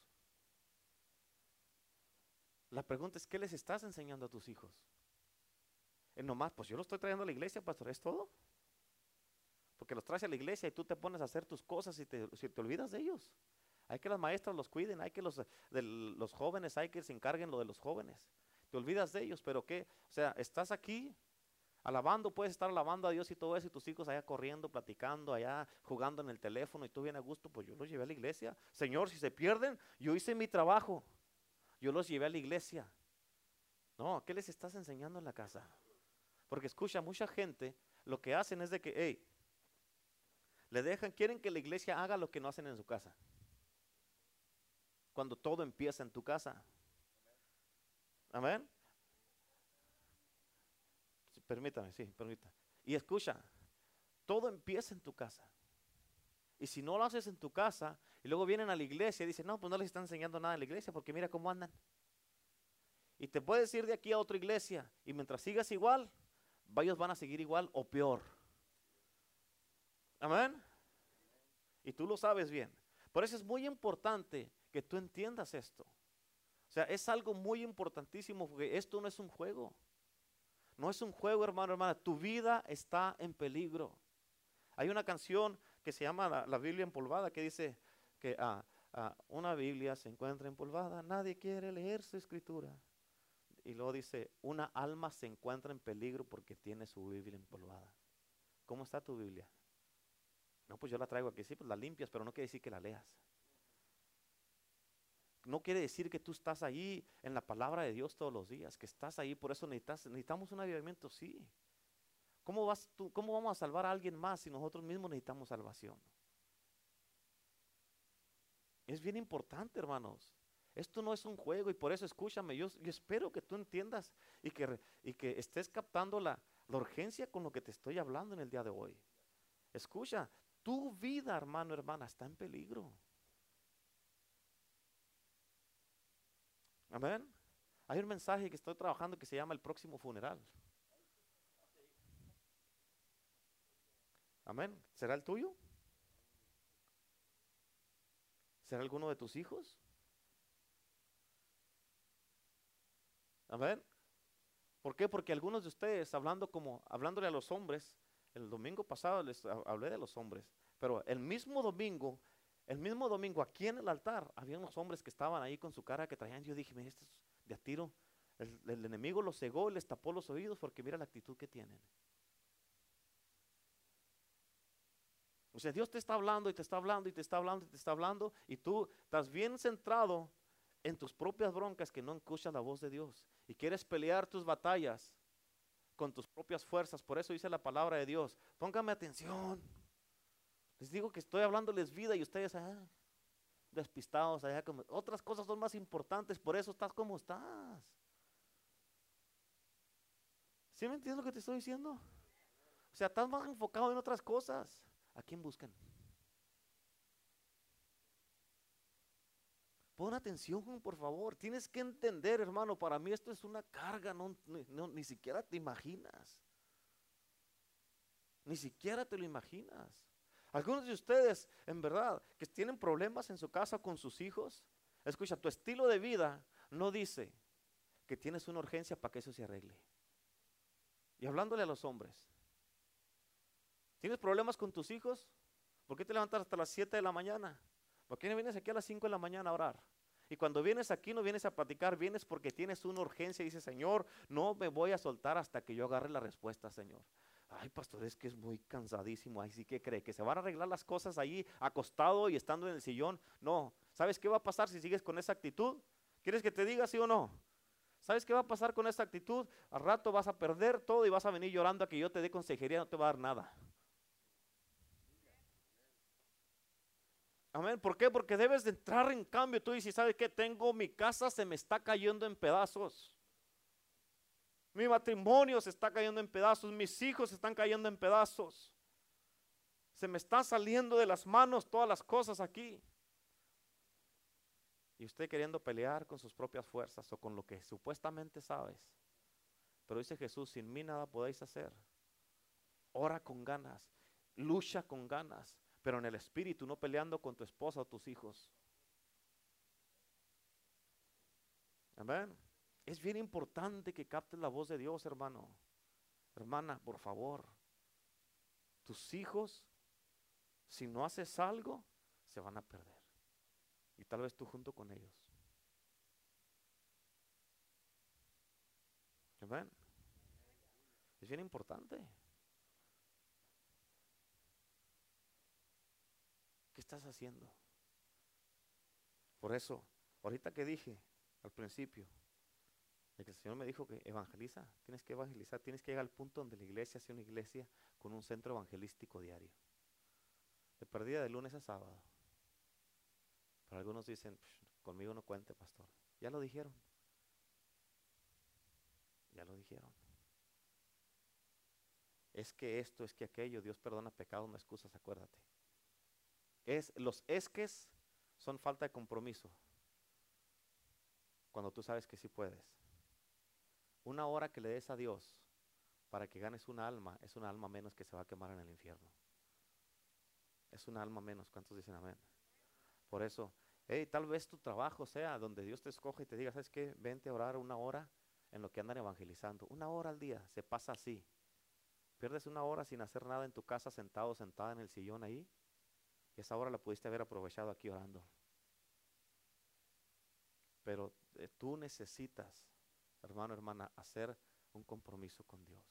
La pregunta es, ¿qué les estás enseñando a tus hijos? Es nomás, pues yo lo estoy trayendo a la iglesia, pastor, ¿es todo? Porque los traes a la iglesia y tú te pones a hacer tus cosas y te, si te olvidas de ellos. Hay que las maestras los cuiden, hay que los, de los jóvenes, hay que se encarguen lo de los jóvenes. Te olvidas de ellos, pero ¿qué? O sea, estás aquí alabando, puedes estar alabando a Dios y todo eso, y tus hijos allá corriendo, platicando, allá jugando en el teléfono, y tú vienes a gusto, pues yo los llevé a la iglesia. Señor, si se pierden, yo hice mi trabajo. Yo los llevé a la iglesia. No, ¿qué les estás enseñando en la casa? Porque escucha, mucha gente lo que hacen es de que, hey, le dejan, quieren que la iglesia haga lo que no hacen en su casa. Cuando todo empieza en tu casa. Amén. permítame, sí, permítame. Y escucha, todo empieza en tu casa. Y si no lo haces en tu casa y luego vienen a la iglesia y dicen, no, pues no les están enseñando nada en la iglesia porque mira cómo andan. Y te puedes ir de aquí a otra iglesia y mientras sigas igual, ellos van a seguir igual o peor. Amén. Y tú lo sabes bien. Por eso es muy importante que tú entiendas esto. O sea, es algo muy importantísimo porque esto no es un juego. No es un juego, hermano, hermana. Tu vida está en peligro. Hay una canción que se llama la, Biblia empolvada, que dice que ah, ah, una Biblia se encuentra empolvada, nadie quiere leer su escritura. Y luego dice, una alma se encuentra en peligro porque tiene su Biblia empolvada. ¿Cómo está tu Biblia? No, pues yo la traigo aquí, sí, pues la limpias, pero no quiere decir que la leas. No quiere decir que tú estás ahí en la palabra de Dios todos los días, que estás ahí, por eso necesitamos un avivamiento, sí. ¿Cómo, vas tú, ¿Cómo vamos a salvar a alguien más si nosotros mismos necesitamos salvación? Es bien importante, hermanos. Esto no es un juego y por eso escúchame, yo, espero que tú entiendas y que, y que estés captando la, la urgencia con lo que te estoy hablando en el día de hoy. Escucha, tu vida, hermano, hermana, está en peligro. Amén. Hay un mensaje que estoy trabajando que se llama el próximo funeral. Amén. ¿Será el tuyo? ¿Será alguno de tus hijos? Amén. ¿Por qué? Porque algunos de ustedes, hablando como, hablándole a los hombres, el domingo pasado les hablé de los hombres, pero el mismo domingo el mismo domingo, aquí en el altar, había unos hombres que estaban ahí con su cara que traían. Yo dije, mira, estos de a tiro. El, el enemigo los cegó, les tapó los oídos porque mira la actitud que tienen. O sea, Dios te está hablando y te está hablando y te está hablando y te está hablando y tú estás bien centrado en tus propias broncas que no escuchas la voz de Dios y quieres pelear tus batallas con tus propias fuerzas. Por eso dice la palabra de Dios, póngame atención. Les digo que estoy hablándoles vida y ustedes ah, despistados allá como otras cosas son más importantes, por eso estás como estás. ¿Sí me entiendes lo que te estoy diciendo? O sea, estás más enfocado en otras cosas. ¿A quién buscan? Pon atención, por favor. Tienes que entender, hermano, para mí esto es una carga, no, ni siquiera te imaginas. Ni siquiera te lo imaginas. Algunos de ustedes, en verdad, que tienen problemas en su casa con sus hijos, escucha, tu estilo de vida no dice que tienes una urgencia para que eso se arregle. Y hablándole a los hombres, ¿Tienes problemas con tus hijos? ¿Por qué te levantas hasta las 7 de la mañana? ¿Por qué no vienes aquí a las 5 de la mañana a orar? Y cuando vienes aquí no vienes a platicar, vienes porque tienes una urgencia y dices, Señor, no me voy a soltar hasta que yo agarre la respuesta, Señor. Ay, pastor, es que es muy cansadísimo. Ay, sí que cree que se van a arreglar las cosas ahí acostado y estando en el sillón. No. ¿Sabes qué va a pasar si sigues con esa actitud? ¿Quieres que te diga sí o no? ¿Sabes qué va a pasar con esa actitud? Al rato vas a perder todo y vas a venir llorando a que yo te dé consejería, no te va a dar nada. Amén. ¿Por qué? Porque debes de entrar en cambio. Tú dices, ¿sabes qué? Tengo mi casa, se me está cayendo en pedazos. Mi matrimonio se está cayendo en pedazos. Mis hijos se están cayendo en pedazos. Se me está saliendo de las manos todas las cosas aquí. Y usted queriendo pelear con sus propias fuerzas o con lo que supuestamente sabes. Pero dice Jesús, sin mí nada podéis hacer. Ora con ganas, lucha con ganas, pero en el espíritu, no peleando con tu esposa o tus hijos. Amén. Es bien importante que captes la voz de Dios, hermano. Hermana, por favor. Tus hijos, si no haces algo, se van a perder. Y tal vez tú junto con ellos. Amén. Es bien importante. Estás haciendo? Por eso, ahorita que dije al principio, de que el Señor me dijo que evangeliza, tienes que evangelizar, tienes que llegar al punto donde la iglesia sea una iglesia con un centro evangelístico diario. De perdida de lunes a sábado. Pero algunos dicen, conmigo no cuente, pastor. Ya lo dijeron. Ya lo dijeron. Es que esto, es que aquello, Dios perdona pecados, no excusas, acuérdate. Es, los esques son falta de compromiso. Cuando tú sabes que sí puedes. Una hora que le des a Dios para que ganes una alma, es una alma menos que se va a quemar en el infierno. Es una alma menos. ¿Cuántos dicen amén? Por eso, tal vez tu trabajo sea donde Dios te escoge y te diga, ¿sabes qué? Vente a orar una hora en lo que andan evangelizando. Una hora al día, se pasa así. Pierdes una hora sin hacer nada en tu casa, sentado, sentada en el sillón ahí. Y esa hora la pudiste haber aprovechado aquí orando. Pero eh, tú necesitas, hermano, hermana, hacer un compromiso con Dios.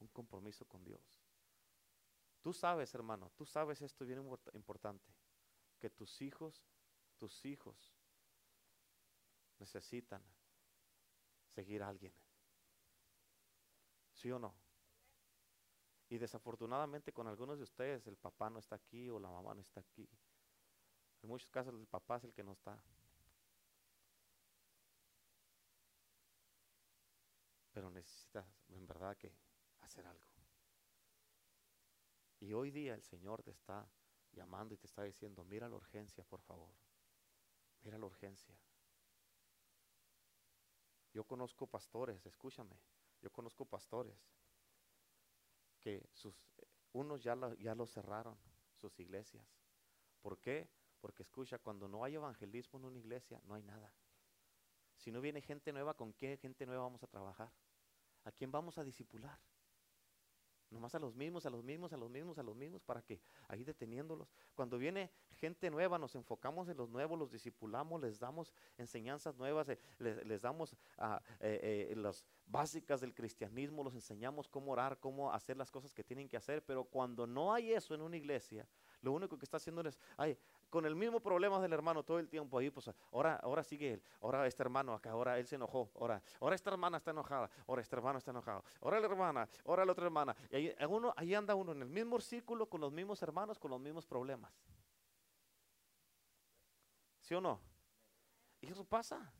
Un compromiso con Dios. Tú sabes, hermano, tú sabes esto bien importante, que tus hijos, tus hijos necesitan seguir a alguien. ¿Sí o no? Y desafortunadamente con algunos de ustedes el papá no está aquí o la mamá no está aquí. En muchos casos el papá es el que no está. Pero necesitas en verdad que hacer algo. Y hoy día el Señor te está llamando y te está diciendo, mira la urgencia, por favor. Mira la urgencia. Yo conozco pastores, escúchame, yo conozco pastores que sus, unos ya lo, ya lo cerraron, sus iglesias. ¿Por qué? Porque escucha, cuando no hay evangelismo en una iglesia, no hay nada. Si no viene gente nueva, ¿con qué gente nueva vamos a trabajar? ¿A quién vamos a disipular? Nomás a los mismos, a los mismos, a los mismos, a los mismos, para que ahí deteniéndolos. Cuando viene gente nueva, nos enfocamos en los nuevos, los discipulamos, les damos enseñanzas nuevas, eh, les, damos ah, eh, eh, las básicas del cristianismo, los enseñamos cómo orar, cómo hacer las cosas que tienen que hacer. Pero cuando no hay eso en una iglesia, lo único que está haciendo es, ay, con el mismo problema del hermano todo el tiempo ahí, pues ahora, ahora sigue él, ahora este hermano acá, ahora él se enojó, ahora, ahora esta hermana está enojada, ahora este hermano está enojado, ahora la hermana, ahora la otra hermana. Y ahí, uno, ahí anda uno en el mismo círculo con los mismos hermanos, con los mismos problemas. ¿Sí o no? Y eso pasa.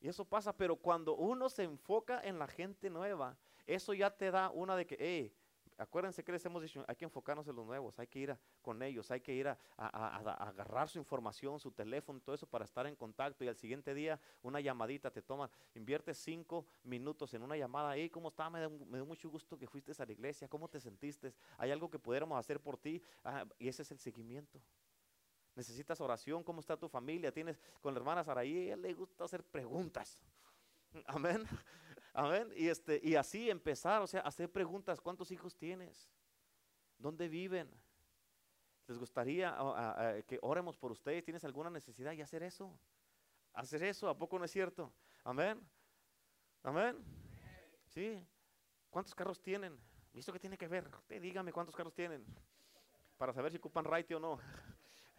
Y eso pasa, pero cuando uno se enfoca en la gente nueva, eso ya te da una de que, hey, Acuérdense que les hemos dicho, hay que enfocarnos en los nuevos, hay que ir con ellos, hay que ir a, agarrar su información, su teléfono, todo eso para estar en contacto y al siguiente día una llamadita te toma, invierte cinco minutos en una llamada, hey, ¿cómo está? Me dio, mucho gusto que fuiste a la iglesia, ¿cómo te sentiste? ¿Hay algo que pudiéramos hacer por ti? Ah, y ese es el seguimiento. Necesitas oración, ¿cómo está tu familia? Tienes con la hermana Saraí, a le gusta hacer preguntas. Amén. Amén. Y, este, y así empezar, o sea, hacer preguntas. ¿Cuántos hijos tienes? ¿Dónde viven? ¿Les gustaría que oremos por ustedes? ¿Tienes alguna necesidad? Y hacer eso. Hacer eso, ¿a poco no es cierto? Amén. Amén. Sí. ¿Cuántos carros tienen? ¿Visto que tiene que ver? Dígame cuántos carros tienen. Para saber si ocupan right o no.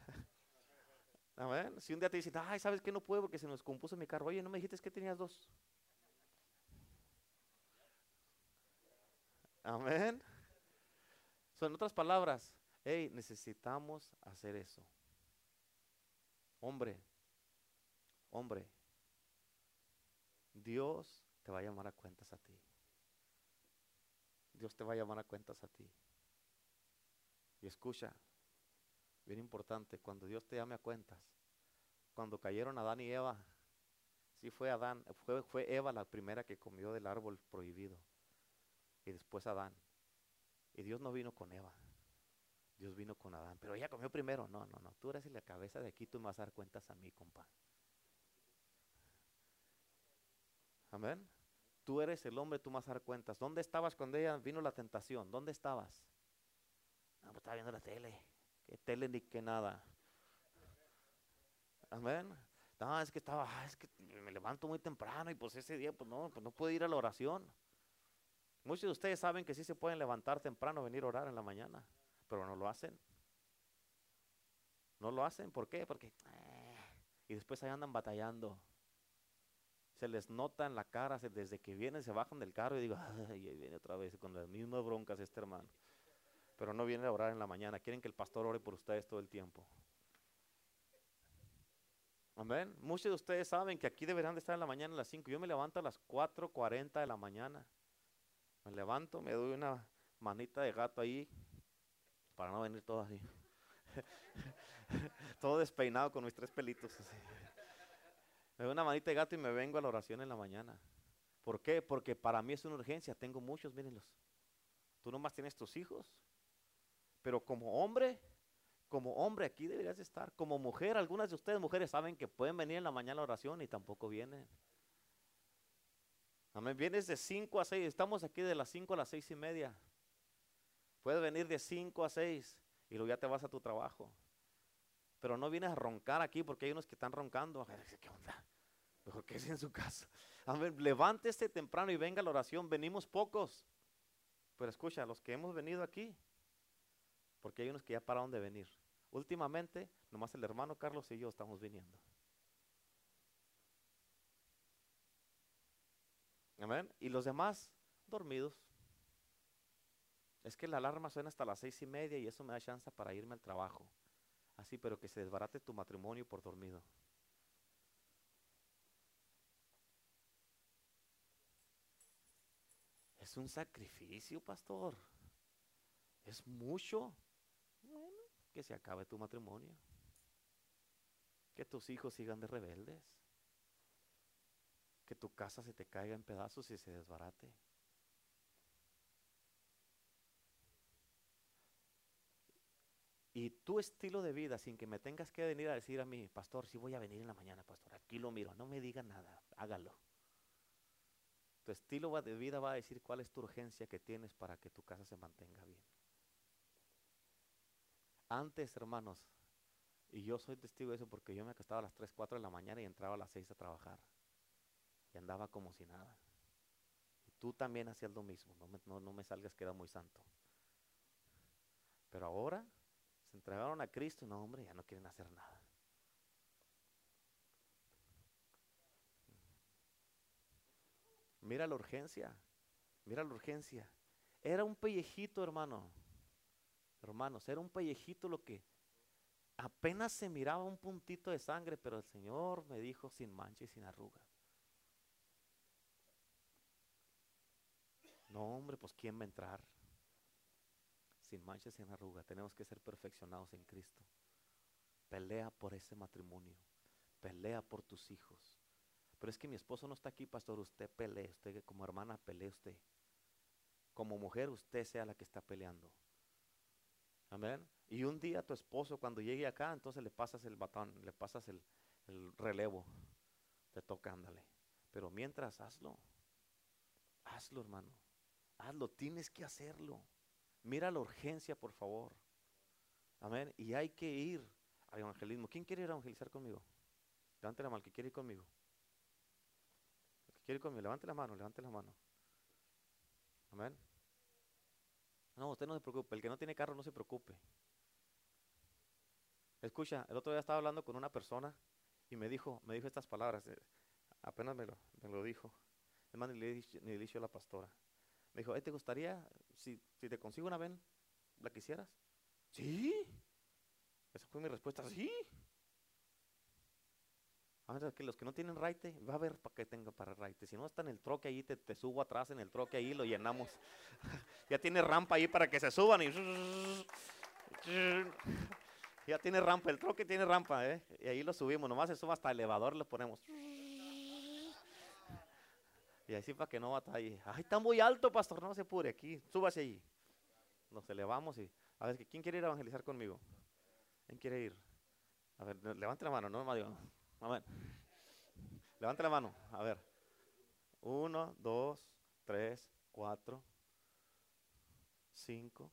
Amén. Si un día te dicen, ay, ¿sabes que no puedo porque se nos compuso mi carro? Oye, ¿no me dijiste que tenías dos? Amén. Son otras palabras, hey, necesitamos hacer eso. Hombre, hombre, Dios te va a llamar a cuentas a ti. Dios te va a llamar a cuentas a ti. Y escucha, bien importante, cuando Dios te llame a cuentas, cuando cayeron Adán y Eva, sí fue Adán, fue Eva la primera que comió del árbol prohibido y después Adán. Y Dios no vino con Eva. Dios vino con Adán. Pero ella comió primero. No, no, no. Tú eres la cabeza de aquí, tú me vas a dar cuentas a mí, compa. Amén. Tú eres el hombre, tú me vas a dar cuentas. ¿Dónde estabas cuando ella vino la tentación? ¿Dónde estabas? No, pues estaba viendo la tele. Que tele ni que nada. Amén. No, es que estaba, ah, es que me levanto muy temprano y pues ese día pues no, pues no puedo ir a la oración. Muchos de ustedes saben que sí se pueden levantar temprano, venir a orar en la mañana, pero no lo hacen. No lo hacen, ¿por qué? Porque... Eh, y después ahí andan batallando. Se les nota en la cara, desde que vienen se bajan del carro y digo, ay, viene otra vez con las mismas broncas este hermano. Pero no vienen a orar en la mañana, quieren que el pastor ore por ustedes todo el tiempo. Amén. Muchos de ustedes saben que aquí deberán de estar en la mañana a las 5. Yo me levanto a las 4.40 de la mañana. Levanto, me doy una manita de gato ahí para no venir todo así. todo despeinado con mis tres pelitos. Me doy una manita de gato y me vengo a la oración en la mañana. ¿Por qué? Porque para mí es una urgencia. Tengo muchos, mírenlos. Tú nomás tienes tus hijos. Pero como hombre, como hombre aquí deberías estar. Como mujer, algunas de ustedes mujeres saben que pueden venir en la mañana a la oración y tampoco vienen. Amén. Vienes de 5 a 6. Estamos aquí de las 5 a las 6 y media. Puedes venir de 5 a 6 y luego ya te vas a tu trabajo. Pero no vienes a roncar aquí porque hay unos que están roncando. ¿Qué onda? Mejor que en su casa. Amén. Levántese temprano y venga a la oración. Venimos pocos. Pero escucha, los que hemos venido aquí, porque hay unos que ya pararon de venir. Últimamente, nomás el hermano Carlos y yo estamos viniendo. Amén. Y los demás dormidos. Es que la alarma suena hasta las seis y media y eso me da chance para irme al trabajo. Así, pero que se desbarate tu matrimonio por dormido. Es un sacrificio, pastor. Es mucho. Bueno, que se acabe tu matrimonio. Que tus hijos sigan de rebeldes que tu casa se te caiga en pedazos y se desbarate. Y tu estilo de vida, sin que me tengas que venir a decir a mí, pastor, si voy a venir en la mañana, pastor, aquí lo miro, no me diga nada, hágalo. Tu estilo de vida va a decir cuál es tu urgencia que tienes para que tu casa se mantenga bien. Antes, hermanos, y yo soy testigo de eso porque yo me acostaba a las 3, 4 de la mañana y entraba a las 6 a trabajar. Y andaba como si nada. Y tú también hacías lo mismo. No me, no, me salgas que era muy santo. Pero ahora se entregaron a Cristo y no, hombre, ya no quieren hacer nada. Mira la urgencia. Mira la urgencia. Era un pellejito, hermano. Hermanos, era un pellejito lo que apenas se miraba un puntito de sangre, pero el Señor me dijo sin mancha y sin arruga. No, hombre, pues ¿quién va a entrar? Sin mancha sin arruga. Tenemos que ser perfeccionados en Cristo. Pelea por ese matrimonio. Pelea por tus hijos. Pero es que mi esposo no está aquí, pastor. Usted pelee. Usted como hermana pelee usted. Como mujer usted sea la que está peleando. Amén. Y un día tu esposo cuando llegue acá, entonces le pasas el batón, le pasas el, el relevo. Te toca, ándale. Pero mientras hazlo. Hazlo, hermano. Hazlo, tienes que hacerlo. Mira la urgencia, por favor. Amén. Y hay que ir al evangelismo. ¿Quién quiere ir a evangelizar conmigo? Levante la mano, el que quiere ir conmigo. El que quiere ir conmigo, levante la mano, levante la mano. Amén. No, usted no se preocupe. El que no tiene carro no se preocupe. Escucha, el otro día estaba hablando con una persona y me dijo, me dijo estas palabras. eh, apenas me lo, dijo. Ni le, ni le he dicho a la pastora. Me dijo, "Eh, ¿te gustaría, si, si te consigo una ven, la quisieras? Sí. Esa fue mi respuesta, sí. A ver, que los que no tienen raite, va a ver para que tenga para raite. Si no está en el troque ahí, te, te subo atrás en el troque ahí, lo llenamos. ya tiene rampa ahí para que se suban y... ya tiene rampa, el troque tiene rampa, ¿eh? Y ahí lo subimos, nomás se suba hasta el elevador, lo ponemos. Y así para que no batalle. Ay, está muy alto, pastor, no se apure aquí, súbase ahí. Nos elevamos y... A ver, ¿quién quiere ir a evangelizar conmigo? ¿Quién quiere ir? A ver, levante la mano, no me digo. A ver. Levante la mano, a ver. Uno, dos, tres, cuatro, cinco,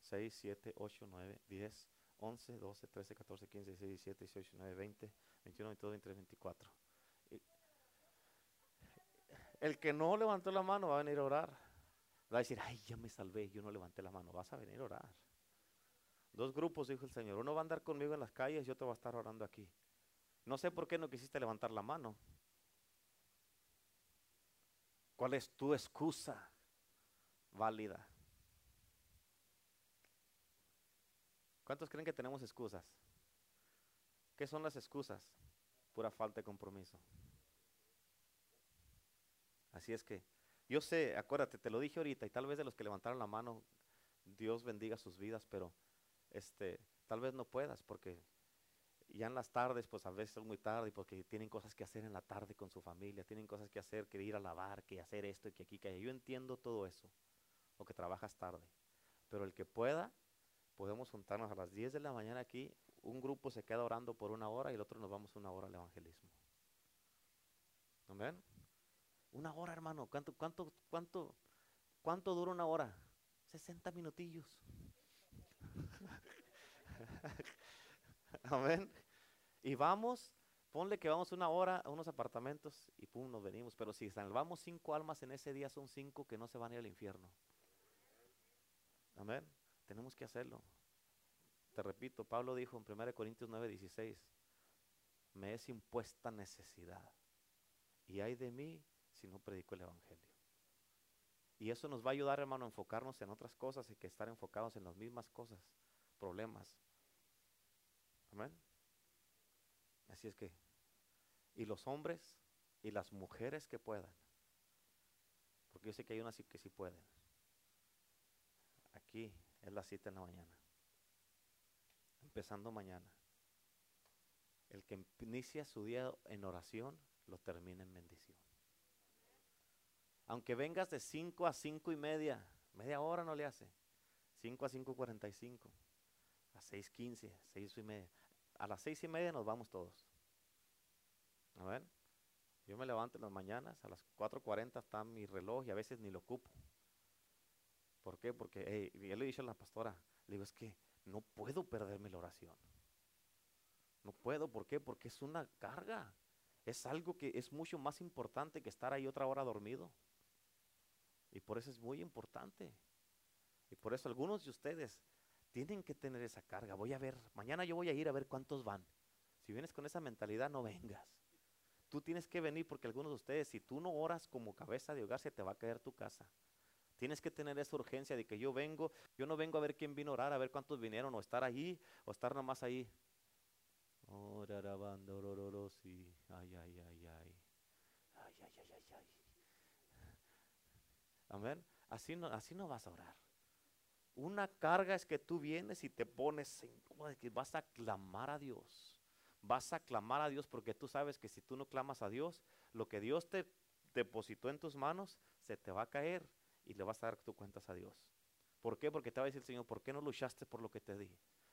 seis, siete, ocho, nueve, diez, once, doce, trece, catorce, quince, dieciséis, diecisiete, dieciocho, diecinueve, veinte, veintiuno, veintidós, veintitrés, veinticuatro. El que no levantó la mano va a venir a orar. Va a decir, ay, ya me salvé, yo no levanté la mano. Vas a venir a orar. Dos grupos, dijo el Señor. Uno va a andar conmigo en las calles y otro va a estar orando aquí. No sé por qué no quisiste levantar la mano. ¿Cuál es tu excusa válida? ¿Cuántos creen que tenemos excusas? ¿Qué son las excusas? Pura falta de compromiso. Así es que yo sé, acuérdate, te lo dije ahorita y tal vez de los que levantaron la mano, Dios bendiga sus vidas, pero este, tal vez no puedas porque ya en las tardes, pues a veces es muy tarde porque tienen cosas que hacer en la tarde con su familia, tienen cosas que hacer, que ir a lavar, que hacer esto y que aquí, que allá. Yo entiendo todo eso, o que trabajas tarde, pero el que pueda, podemos juntarnos a las 10 de la mañana aquí, un grupo se queda orando por una hora y el otro nos vamos una hora al evangelismo. Amén. Una hora, hermano. ¿Cuánto, cuánto, cuánto, cuánto dura una hora? 60 minutillos. Amén. Y vamos, ponle que vamos una hora a unos apartamentos y pum, nos venimos. Pero si salvamos cinco almas en ese día, son cinco que no se van a ir al infierno. Amén. Tenemos que hacerlo. Te repito, Pablo dijo en 1 Corintios 9, 16, me es impuesta necesidad. Y hay de mí si no predico el Evangelio. Y eso nos va a ayudar, hermano, a enfocarnos en otras cosas y que estar enfocados en las mismas cosas, problemas. Amén. Así es que, y los hombres y las mujeres que puedan, porque yo sé que hay unas que sí pueden. Aquí es la cita en la mañana, empezando mañana. El que inicia su día en oración, lo termina en bendición. Aunque vengas de 5 a 5 y media, media hora no le hace. 5 a 5.45, a 6.15, 6 y media. A las 6 y media nos vamos todos. A ver. Yo me levanto en las mañanas, a las 4.40 está mi reloj y a veces ni lo ocupo. ¿Por qué? Porque hey, yo le he dicho a la pastora, le digo, es que no puedo perderme la oración. No puedo, ¿por qué? Porque es una carga. Es algo que es mucho más importante que estar ahí otra hora dormido. Y por eso es muy importante. Y por eso algunos de ustedes tienen que tener esa carga. Voy a ver, mañana yo voy a ir a ver cuántos van. Si vienes con esa mentalidad, no vengas. Tú tienes que venir porque algunos de ustedes, si tú no oras como cabeza de hogar, se te va a caer tu casa. Tienes que tener esa urgencia de que yo vengo, yo no vengo a ver quién vino a orar, a ver cuántos vinieron, o estar ahí, o estar nomás ahí. Ay, ay, ay. Ay, ay, ay, ay, ay. Amén. Así no, así no vas a orar. Una carga es que tú vienes y te pones en, que vas a clamar a Dios. Vas a clamar a Dios porque tú sabes que si tú no clamas a Dios, lo que Dios te depositó en tus manos se te va a caer y le vas a dar tu cuentas a Dios. ¿Por qué? Porque te va a decir el Señor, ¿por qué no luchaste por lo que te di?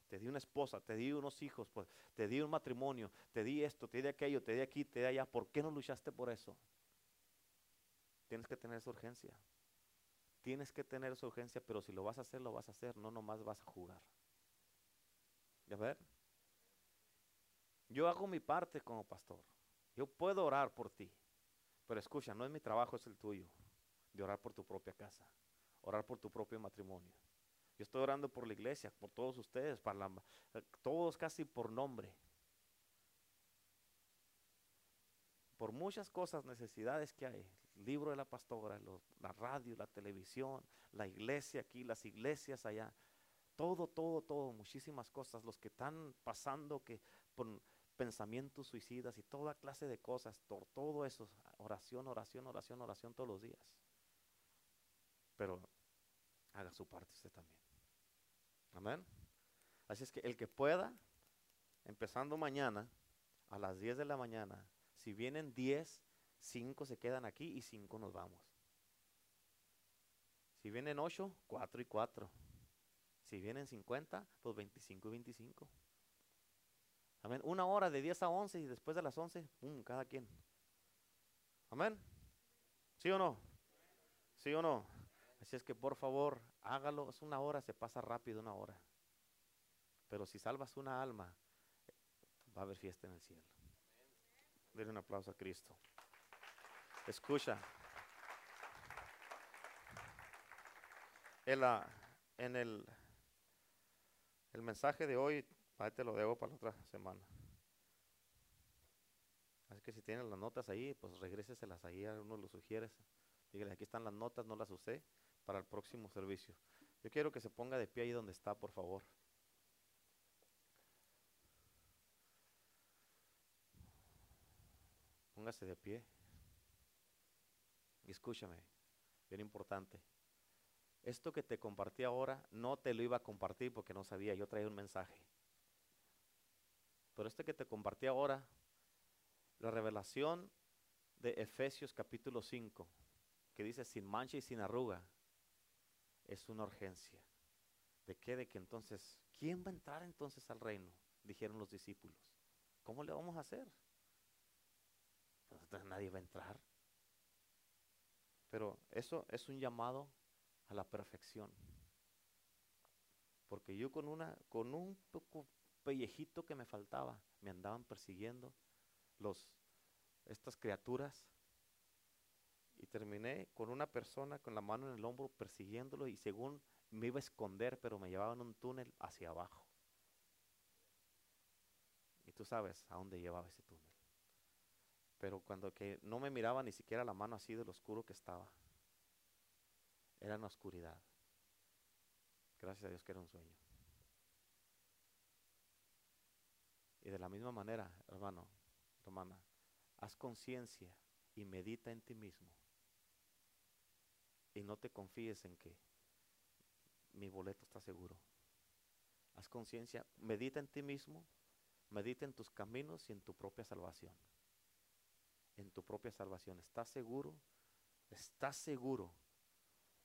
Te di una esposa, te di unos hijos, pues, te di un matrimonio, te di esto, te di aquello, te di aquí, te di allá. ¿Por qué no luchaste por eso? Tienes que tener esa urgencia. Tienes que tener esa urgencia, pero si lo vas a hacer, lo vas a hacer, no nomás vas a jugar. ¿Ya ver? Yo hago mi parte como pastor. Yo puedo orar por ti. Pero escucha, no es mi trabajo, es el tuyo. De orar por tu propia casa. Orar por tu propio matrimonio. Yo estoy orando por la iglesia, por todos ustedes, para todos casi por nombre. Por muchas cosas, necesidades que hay libro de la pastora, la radio, la televisión, la iglesia aquí, las iglesias allá. Todo, todo, todo, muchísimas cosas. Los que están pasando que por pensamientos suicidas y toda clase de cosas, por todo eso, oración, oración, oración, oración todos los días. Pero haga su parte usted también. Amén. Así es que el que pueda, empezando mañana a las 10 de la mañana, si vienen 10, cinco se quedan aquí y cinco nos vamos. Si vienen ocho, cuatro y cuatro. Si vienen cincuenta, pues veinticinco y veinticinco. Amén. Una hora de diez a once y después de las once, pum, cada quien. Amén. ¿Sí o no? ¿Sí o no? Así es que por favor, hágalo. Es una hora, se pasa rápido una hora. Pero si salvas una alma, va a haber fiesta en el cielo. Denle un aplauso a Cristo. Escucha. En, la, en el, el mensaje de hoy, ahí te lo debo para la otra semana. Así que si tienen las notas ahí, pues regréseselas ahí, a uno lo sugieres. Dígale, aquí están las notas, no las usé para el próximo servicio. Yo quiero que se ponga de pie ahí donde está, por favor. Póngase de pie. Escúchame, bien importante. Esto que te compartí ahora no te lo iba a compartir porque no sabía, yo traía un mensaje. Pero este que te compartí ahora, la revelación de Efesios capítulo 5, que dice sin mancha y sin arruga, es una urgencia. ¿De qué? De que entonces, ¿quién va a entrar entonces al reino? Dijeron los discípulos. ¿Cómo le vamos a hacer? Nadie va a entrar. Pero eso es un llamado a la perfección. Porque yo con una con un poco pellejito que me faltaba, me andaban persiguiendo los estas criaturas y terminé con una persona con la mano en el hombro persiguiéndolo y según me iba a esconder, pero me llevaban un túnel hacia abajo. Y tú sabes a dónde llevaba ese túnel pero cuando que no me miraba ni siquiera la mano así de oscuro que estaba. Era una oscuridad. Gracias a Dios que era un sueño. Y de la misma manera, hermano, hermana, haz conciencia y medita en ti mismo. Y no te confíes en que mi boleto está seguro. Haz conciencia, medita en ti mismo, medita en tus caminos y en tu propia salvación en tu propia salvación. ¿Estás seguro? ¿Estás seguro?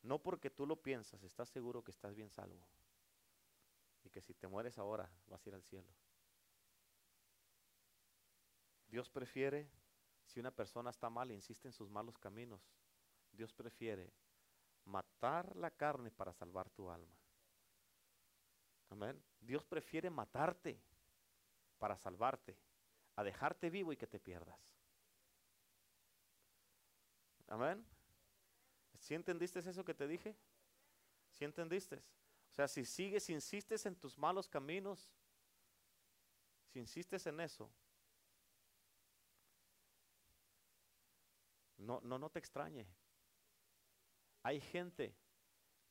No porque tú lo piensas, estás seguro que estás bien salvo. Y que si te mueres ahora vas a ir al cielo. Dios prefiere Si una persona está mal e insiste en sus malos caminos, Dios prefiere matar la carne para salvar tu alma. Amén. Dios prefiere matarte para salvarte, a dejarte vivo y que te pierdas. Amén. ¿Sí entendiste eso que te dije? ¿Sí entendiste? O sea, si sigues, insistes en tus malos caminos, si insistes en eso, no, no, no te extrañe. Hay gente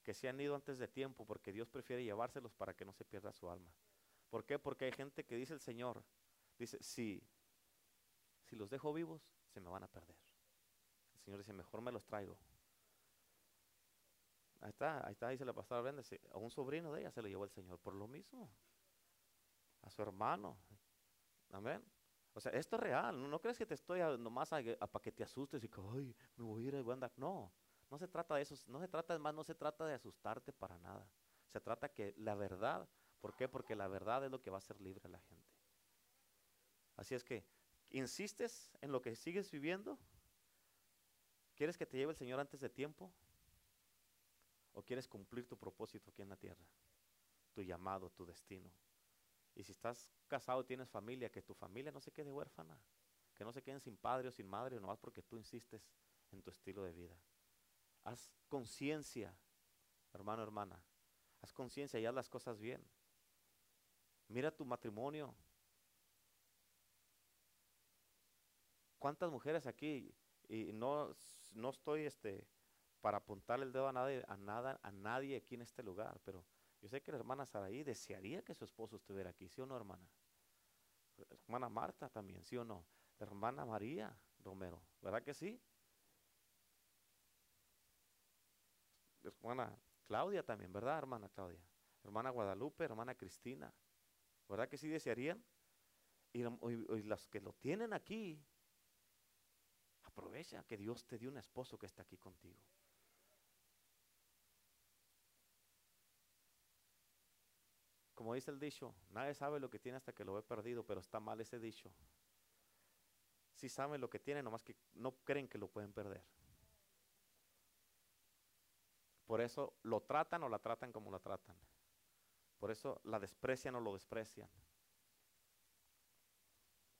que se han ido antes de tiempo porque Dios prefiere llevárselos para que no se pierda su alma. ¿Por qué? Porque hay gente que dice el Señor, dice, si, si los dejo vivos, se me van a perder. Señor dice, mejor me los traigo. Ahí está, ahí está, dice la pastora Brenda, a un sobrino de ella se lo llevó el Señor por lo mismo. A su hermano. Amén. O sea, esto es real. No, crees que te estoy nomás para que te asustes y que, ay, me voy a ir y voy a andar. No, no se trata de eso. No se trata, más, no se trata de asustarte para nada. Se trata que la verdad, ¿por qué? Porque la verdad es lo que va a hacer libre a la gente. Así es que, ¿insistes en lo que sigues viviendo? ¿Quieres que te lleve el Señor antes de tiempo? ¿O quieres cumplir tu propósito aquí en la tierra? Tu llamado, tu destino. Y si estás casado y tienes familia, que tu familia no se quede huérfana. Que no se queden sin padre o sin madre, nomás porque tú insistes en tu estilo de vida. Haz conciencia, hermano, hermana. Haz conciencia y haz las cosas bien. Mira tu matrimonio. ¿Cuántas mujeres aquí? Y no, no estoy este, para apuntarle el dedo a nadie, a nada, a nadie aquí en este lugar, pero yo sé que la hermana Saraí desearía que su esposo estuviera aquí, ¿sí o no, hermana? hermana Marta también, ¿sí o no? La hermana María Romero, ¿verdad que sí? hermana Claudia también, ¿verdad, hermana Claudia? Hermana Guadalupe, hermana Cristina, ¿verdad que sí desearían? Y, y, las que lo tienen aquí, aprovecha que Dios te dio un esposo que está aquí contigo. Como dice el dicho, nadie sabe lo que tiene hasta que lo ve perdido, pero está mal ese dicho. Si saben lo que tienen, nomás que no creen que lo pueden perder. Por eso lo tratan o la tratan como la tratan. Por eso la desprecian o lo desprecian.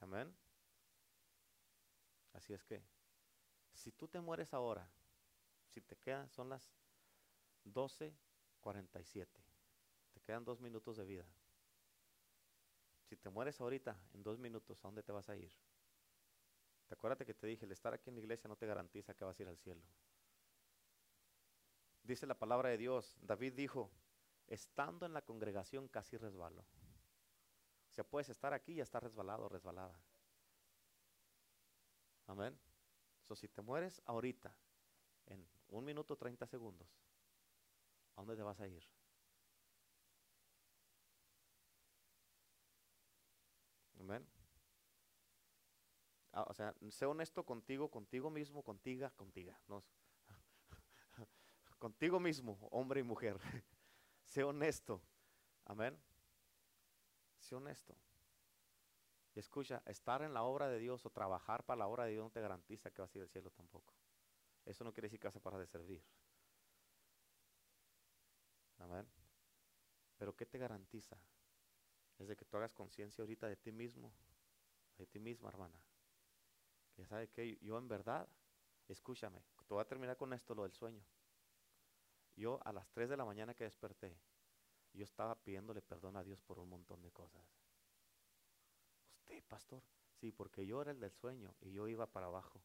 Amén. Así es que, si tú te mueres ahora, si te quedan, son las 12.47, te quedan dos minutos de vida. Si te mueres ahorita, en dos minutos, ¿a dónde te vas a ir? Te acuerdas que te dije, el estar aquí en la iglesia no te garantiza que vas a ir al cielo. Dice la palabra de Dios, David dijo, estando en la congregación casi resbalo. O sea, puedes estar aquí y estar resbalado resbalada. Amén. So, si te mueres ahorita, en un minuto 30 segundos, ¿a dónde te vas a ir? Amén. Ah, o sea, sé honesto contigo, contigo mismo, contigo, contigo. No, contigo mismo, hombre y mujer. sé honesto. Amén. Sé honesto. Escucha, estar en la obra de Dios o trabajar para la obra de Dios no te garantiza que vas a ir al cielo tampoco. Eso no quiere decir que vas a parar de servir. Amén. Pero ¿qué te garantiza? Es de que tú hagas conciencia ahorita de ti mismo, de ti misma, hermana. Que sabe que yo en verdad, escúchame, te voy a terminar con esto, lo del sueño. Yo a las 3 de la mañana que desperté, yo estaba pidiéndole perdón a Dios por un montón de cosas. ¿Usted, pastor? Sí, porque yo era el del sueño y yo iba para abajo.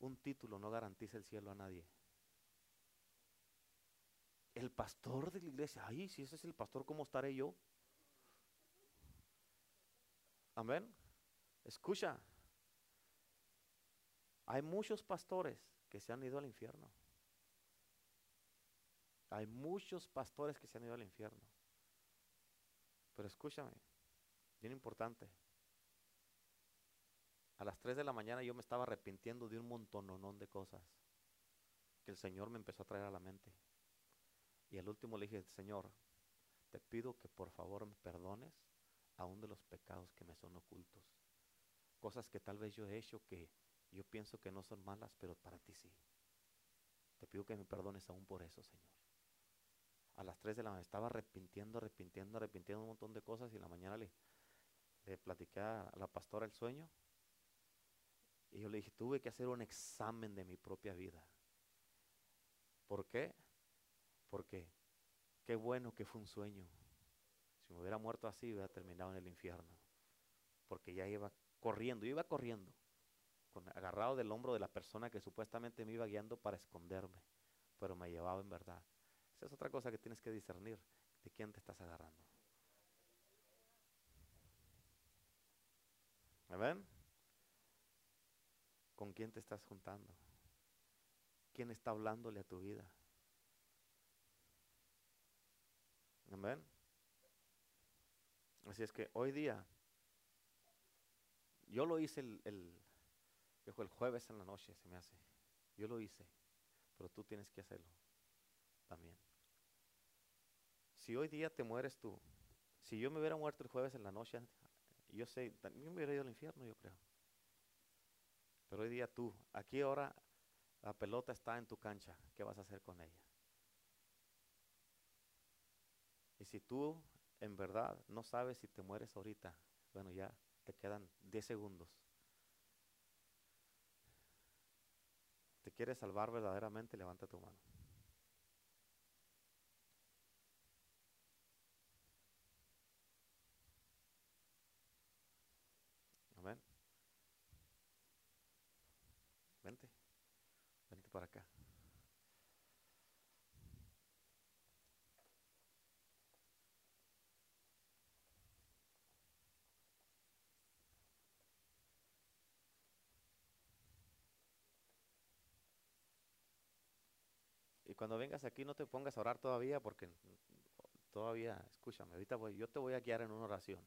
Un título no garantiza el cielo a nadie. El pastor de la iglesia, ay, si ese es el pastor, ¿cómo estaré yo? Amén. Escucha, hay muchos pastores que se han ido al infierno. Hay muchos pastores que se han ido al infierno. Pero escúchame, bien importante. A las 3 de la mañana yo me estaba arrepintiendo de un montononón de cosas que el Señor me empezó a traer a la mente. Y al último le dije, Señor, te pido que por favor me perdones aún de los pecados que me son ocultos. cosas que tal vez yo he hecho que yo pienso que no son malas, pero para ti sí. Te pido que me perdones aún por eso, Señor. A las 3 de la mañana estaba arrepintiendo, arrepintiendo, arrepintiendo un montón de cosas y en la mañana le, le platiqué a la pastora el sueño. Y yo le dije, tuve que hacer un examen de mi propia vida. ¿Por qué? Porque qué bueno que fue un sueño. Si me hubiera muerto así, hubiera terminado en el infierno. Porque ya iba corriendo, yo iba corriendo, agarrado del hombro de la persona que supuestamente me iba guiando para esconderme, pero me llevaba en verdad. Esa es otra cosa que tienes que discernir, de quién te estás agarrando. ¿Ven? ¿Con quién te estás juntando? ¿Quién está hablándole a tu vida? Amén. Así es que hoy día, yo lo hice el, el, el jueves en la noche, se me hace. Yo lo hice, pero tú tienes que hacerlo también. Si hoy día te mueres tú, si yo me hubiera muerto el jueves en la noche, yo sé, también me hubiera ido al infierno, yo creo. Pero hoy día tú, aquí ahora la pelota está en tu cancha, ¿qué vas a hacer con ella? Y si tú en verdad no sabes si te mueres ahorita, bueno, ya te quedan 10 segundos. ¿Te quieres salvar verdaderamente? Levanta tu mano. Cuando vengas aquí no te pongas a orar todavía porque todavía, escúchame, ahorita voy, yo te voy a guiar en una oración.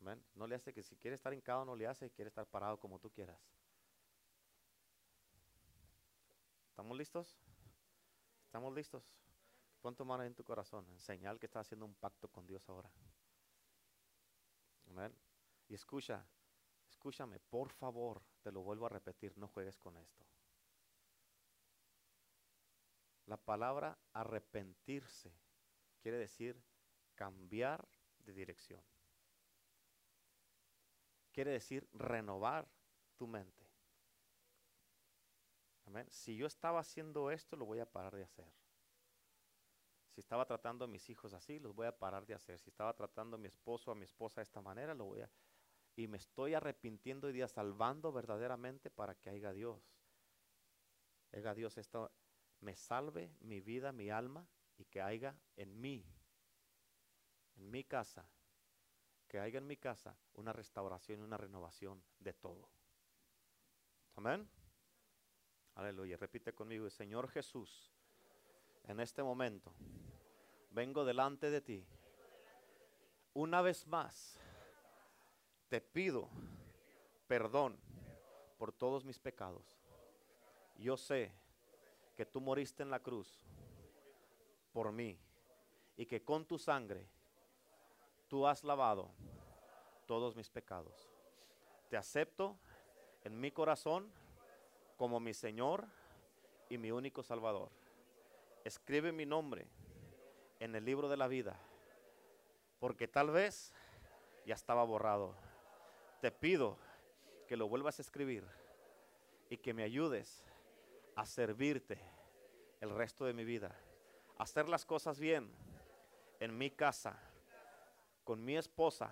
Amén. No le hace que si quiere estar hincado no le hace, quiere estar parado como tú quieras. ¿Estamos listos? ¿Estamos listos? Pon tu mano en tu corazón, en señal que estás haciendo un pacto con Dios ahora. Amén. Y escucha, escúchame, por favor, te lo vuelvo a repetir, no juegues con esto. La palabra arrepentirse quiere decir cambiar de dirección. Quiere decir renovar tu mente. Amén. Si yo estaba haciendo esto, lo voy a parar de hacer. Si estaba tratando a mis hijos así, los voy a parar de hacer. Si estaba tratando a mi esposo a mi esposa de esta manera, lo voy a... Y me estoy arrepintiendo y día salvando verdaderamente para que haya Dios. Haya Dios esto, me salve mi vida, mi alma y que haya en mí, en mi casa, que haya en mi casa una restauración y una renovación de todo. Amén. Aleluya. Repite conmigo, Señor Jesús, en este momento vengo delante de ti. Una vez más, te pido perdón por todos mis pecados. Yo sé que tú moriste en la cruz por mí y que con tu sangre tú has lavado todos mis pecados. Te acepto en mi corazón como mi Señor y mi único Salvador. Escribe mi nombre en el libro de la vida, porque tal vez ya estaba borrado. Te pido que lo vuelvas a escribir y que me ayudes a servirte el resto de mi vida, a hacer las cosas bien en mi casa, con mi esposa,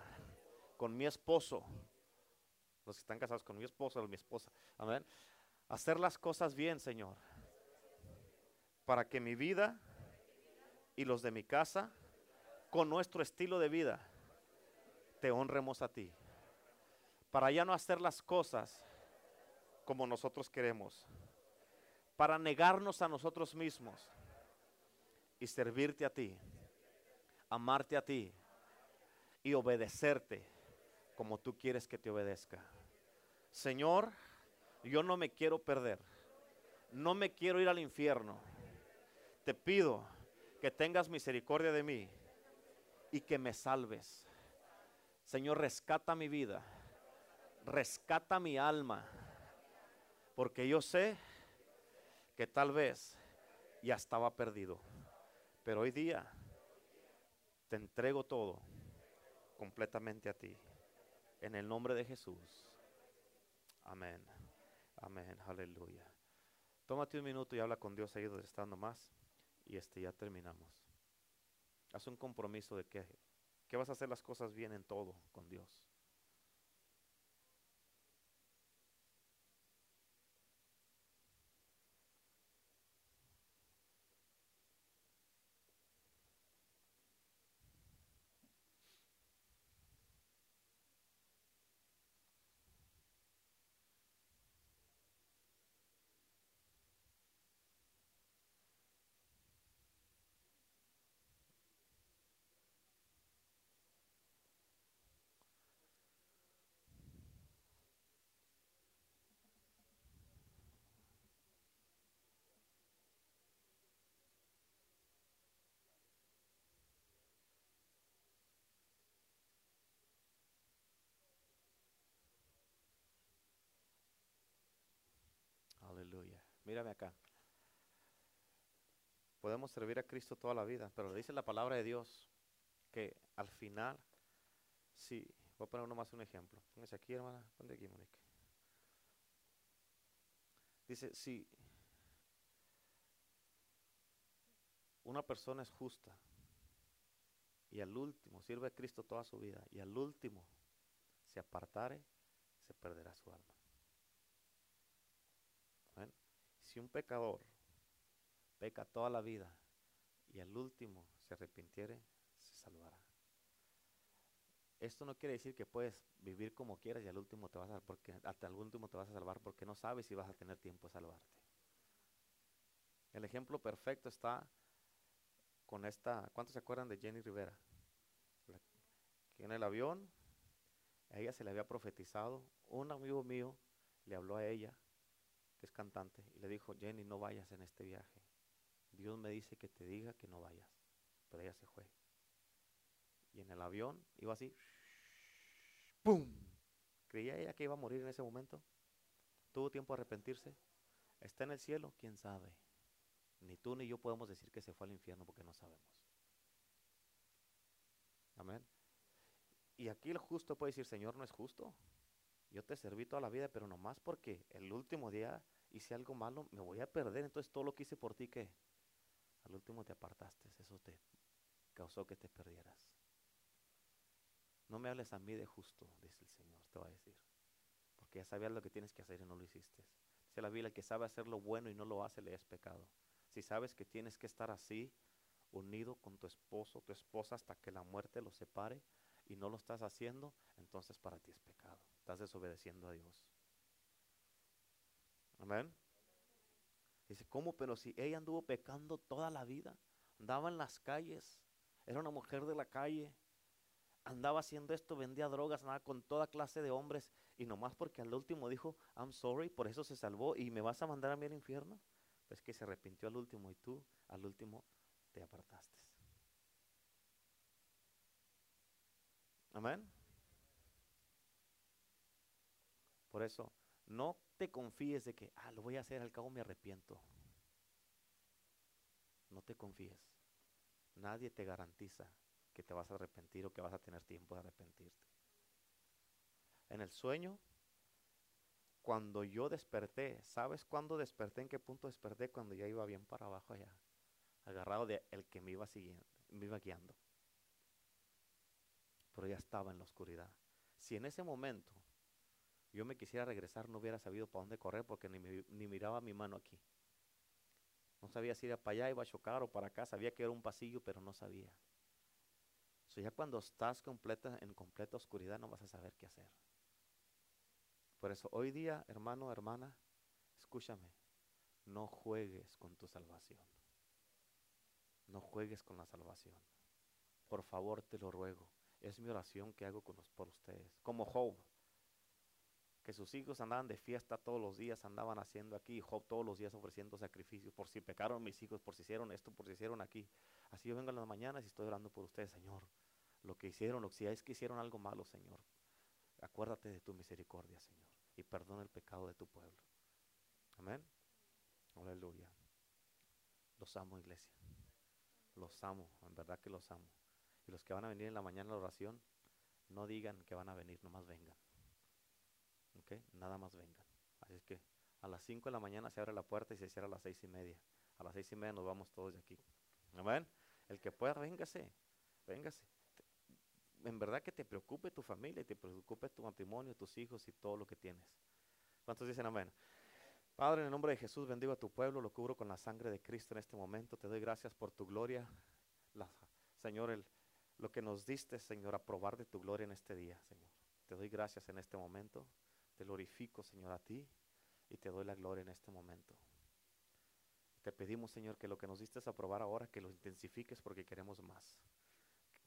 con mi esposo, los que están casados con mi esposo o mi esposa, amén, hacer las cosas bien, Señor, para que mi vida y los de mi casa, con nuestro estilo de vida, te honremos a ti, para ya no hacer las cosas como nosotros queremos para negarnos a nosotros mismos y servirte a ti, amarte a ti y obedecerte como tú quieres que te obedezca. Señor, yo no me quiero perder, no me quiero ir al infierno. Te pido que tengas misericordia de mí y que me salves. Señor, rescata mi vida, rescata mi alma, porque yo sé que tal vez ya estaba perdido, pero hoy día te entrego todo completamente a ti, en el nombre de Jesús. Amén, amén, aleluya. Tómate un minuto y habla con Dios ahí donde estando más y este ya terminamos. Haz un compromiso de que, que vas a hacer las cosas bien en todo con Dios. Mírame acá. Podemos servir a Cristo toda la vida, pero dice la palabra de Dios que al final, sí, voy a poner uno más un ejemplo. Póngase aquí, hermana. Ponte aquí, Monique. Dice, si una persona es justa y al último sirve a Cristo toda su vida y al último se apartare, se perderá su alma. Si un pecador peca toda la vida y al último se arrepintiere, se salvará. Esto no quiere decir que puedes vivir como quieras y al último te vas a porque hasta el último te vas a salvar porque no sabes si vas a tener tiempo de salvarte. El ejemplo perfecto está con esta, ¿cuántos se acuerdan de Jenny Rivera? que en el avión a ella se le había profetizado, un amigo mío le habló a ella que es cantante, y le dijo, Jenny, no vayas en este viaje. Dios me dice que te diga que no vayas. Pero ella se fue. Y en el avión iba así. ¡Pum! ¿Creía ella que iba a morir en ese momento? ¿Tuvo tiempo a arrepentirse? ¿Está en el cielo? ¿Quién sabe? Ni tú ni yo podemos decir que se fue al infierno porque no sabemos. Amén. Y aquí el justo puede decir, Señor, no es justo. Yo te serví toda la vida, pero nomás porque el último día hice algo malo, me voy a perder. Entonces todo lo que hice por ti, que al último te apartaste, eso te causó que te perdieras. No me hables a mí de justo, dice el Señor, te va a decir. Porque ya sabías lo que tienes que hacer y no lo hiciste. Dice la Biblia, que sabe hacer lo bueno y no lo hace, le es pecado. Si sabes que tienes que estar así, unido con tu esposo, tu esposa, hasta que la muerte los separe, y no lo estás haciendo, entonces para ti es pecado. Estás desobedeciendo a Dios. Amén. Dice, ¿cómo? Pero si ella anduvo pecando toda la vida, andaba en las calles, era una mujer de la calle, andaba haciendo esto, vendía drogas, nada con toda clase de hombres, y nomás porque al último dijo, I'm sorry, por eso se salvó, y me vas a mandar a mí al infierno, pues que se arrepintió al último, y tú al último te apartaste. Amén. Por eso, no te confíes de que, ah, lo voy a hacer, al cabo me arrepiento. No te confíes. Nadie te garantiza que te vas a arrepentir o que vas a tener tiempo de arrepentirte. En el sueño, cuando yo desperté, ¿sabes cuándo desperté? ¿En qué punto desperté? Cuando ya iba bien para abajo allá, agarrado de el que me iba siguiendo, me iba guiando pero ya estaba en la oscuridad. Si en ese momento yo me quisiera regresar, no hubiera sabido para dónde correr porque ni, miraba mi mano aquí. No sabía si era para allá, iba a chocar o para acá, sabía que era un pasillo, pero no sabía. So ya cuando estás completa, en completa oscuridad no vas a saber qué hacer. Por eso hoy día, hermano, hermana, escúchame, no juegues con tu salvación. No juegues con la salvación. Por favor, te lo ruego. Es mi oración que hago con por ustedes. Como Job, que sus hijos andaban de fiesta todos los días, andaban haciendo aquí, Job todos los días ofreciendo sacrificios, por si pecaron mis hijos, por si hicieron esto, por si hicieron aquí. Así yo vengo en las mañanas y estoy orando por ustedes, Señor. Lo que hicieron, que si es que hicieron algo malo, Señor. acuérdate de tu misericordia, Señor, y perdona el pecado de tu pueblo. Amén. Aleluya. Los amo, iglesia. Los amo, en verdad que los amo. Y los que van a venir en la mañana a la oración, no digan que van a venir, nomás vengan. Nada más vengan. Así es que a las 5 de la mañana se abre la puerta y se cierra a las seis y media. A las seis y media nos vamos todos de aquí. Amén. El que pueda, véngase. Véngase. En verdad que te preocupe tu familia y te preocupe tu matrimonio, tus hijos y todo lo que tienes. ¿Cuántos dicen amén? Padre, en el nombre de Jesús bendigo a tu pueblo, lo cubro con la sangre de Cristo en este momento. Te doy gracias por tu gloria. Señor, el, lo que nos diste, Señor, a probar de tu gloria en este día, Señor. Te doy gracias en este momento. Te glorifico, Señor, a ti y te doy la gloria en este momento. Te pedimos, Señor, que lo que nos diste a probar ahora, que lo intensifiques porque queremos más.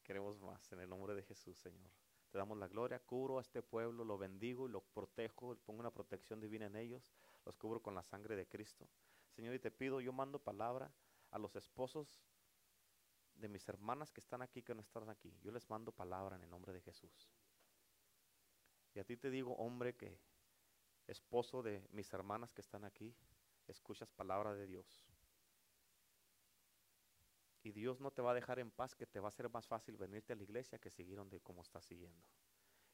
Queremos más en el nombre de Jesús, Señor. Te damos la gloria, cubro a este pueblo, lo bendigo y lo protejo, pongo una protección divina en ellos, los cubro con la sangre de Cristo. Señor, y te pido, yo mando palabra a los esposos de mis hermanas que están aquí, que no están aquí. Yo les mando palabra en el nombre de Jesús. Y a ti te digo, hombre, que esposo de mis hermanas que están aquí, escuchas palabra de Dios. Y Dios no te va a dejar en paz, que te va a ser más fácil venirte a la iglesia que seguir donde como estás siguiendo.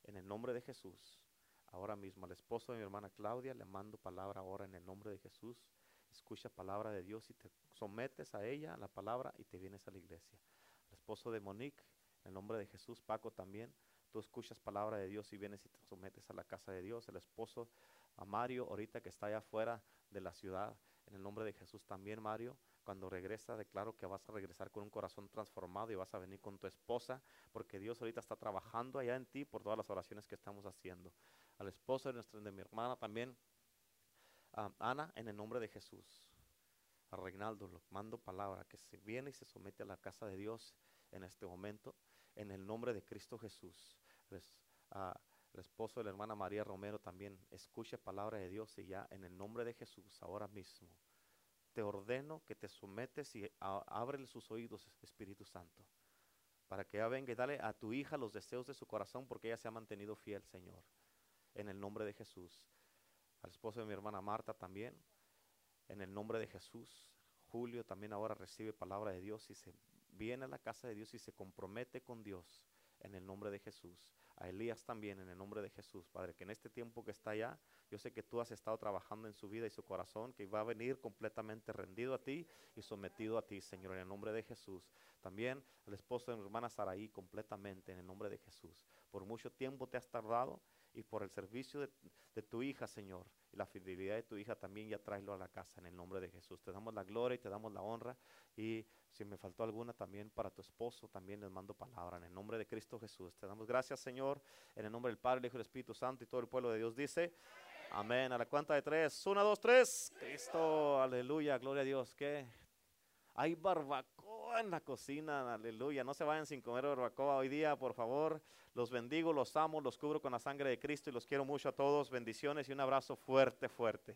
En el nombre de Jesús, ahora mismo al esposo de mi hermana Claudia le mando palabra ahora en el nombre de Jesús. Escucha palabra de Dios y te sometes a ella, a la palabra, y te vienes a la iglesia. Al esposo de Monique, en el nombre de Jesús, Paco también, tú escuchas palabra de Dios y vienes y te sometes a la casa de Dios. El esposo a Mario, ahorita que está allá afuera de la ciudad, en el nombre de Jesús también, Mario. Cuando regresa, declaro que vas a regresar con un corazón transformado y vas a venir con tu esposa, porque Dios ahorita está trabajando allá en ti por todas las oraciones que estamos haciendo. Al esposo de, nuestra, de mi hermana también, Ana, en el nombre de Jesús. A Reinaldo, lo mando palabra, que se viene y se somete a la casa de Dios en este momento, en el nombre de Cristo Jesús. El esposo de la hermana María Romero también escuche palabra de Dios y ya en el nombre de Jesús, ahora mismo, te ordeno que te sometes y ábrele sus oídos, Espíritu Santo, para que ella venga y dale a tu hija los deseos de su corazón, porque ella se ha mantenido fiel, Señor, en el nombre de Jesús. Al esposo de mi hermana Marta también, en el nombre de Jesús. Julio también ahora recibe palabra de Dios y se viene a la casa de Dios y se compromete con Dios en el nombre de Jesús. A Elías también en el nombre de Jesús, Padre, que en este tiempo que está allá, yo sé que tú has estado trabajando en su vida y su corazón, que va a venir completamente rendido a ti y sometido a ti, Señor, en el nombre de Jesús. También al esposo de mi hermana Saraí, completamente en el nombre de Jesús. Por mucho tiempo te has tardado y por el servicio de, tu hija, Señor, y la fidelidad de tu hija también ya tráelo a la casa en el nombre de Jesús. Te damos la gloria y te damos la honra. Y si me faltó alguna también para tu esposo, también les mando palabra en el nombre de Cristo Jesús. Te damos gracias, Señor, en el nombre del Padre, el Hijo y el Espíritu Santo y todo el pueblo de Dios dice. Amén. A la cuenta de tres. Una, dos, tres. Cristo, aleluya, gloria a Dios. ¿Qué? Hay barbacoa en la cocina, aleluya. No se vayan sin comer barbacoa hoy día, por favor. Los bendigo, los amo, los cubro con la sangre de Cristo y los quiero mucho a todos. Bendiciones y un abrazo fuerte, fuerte.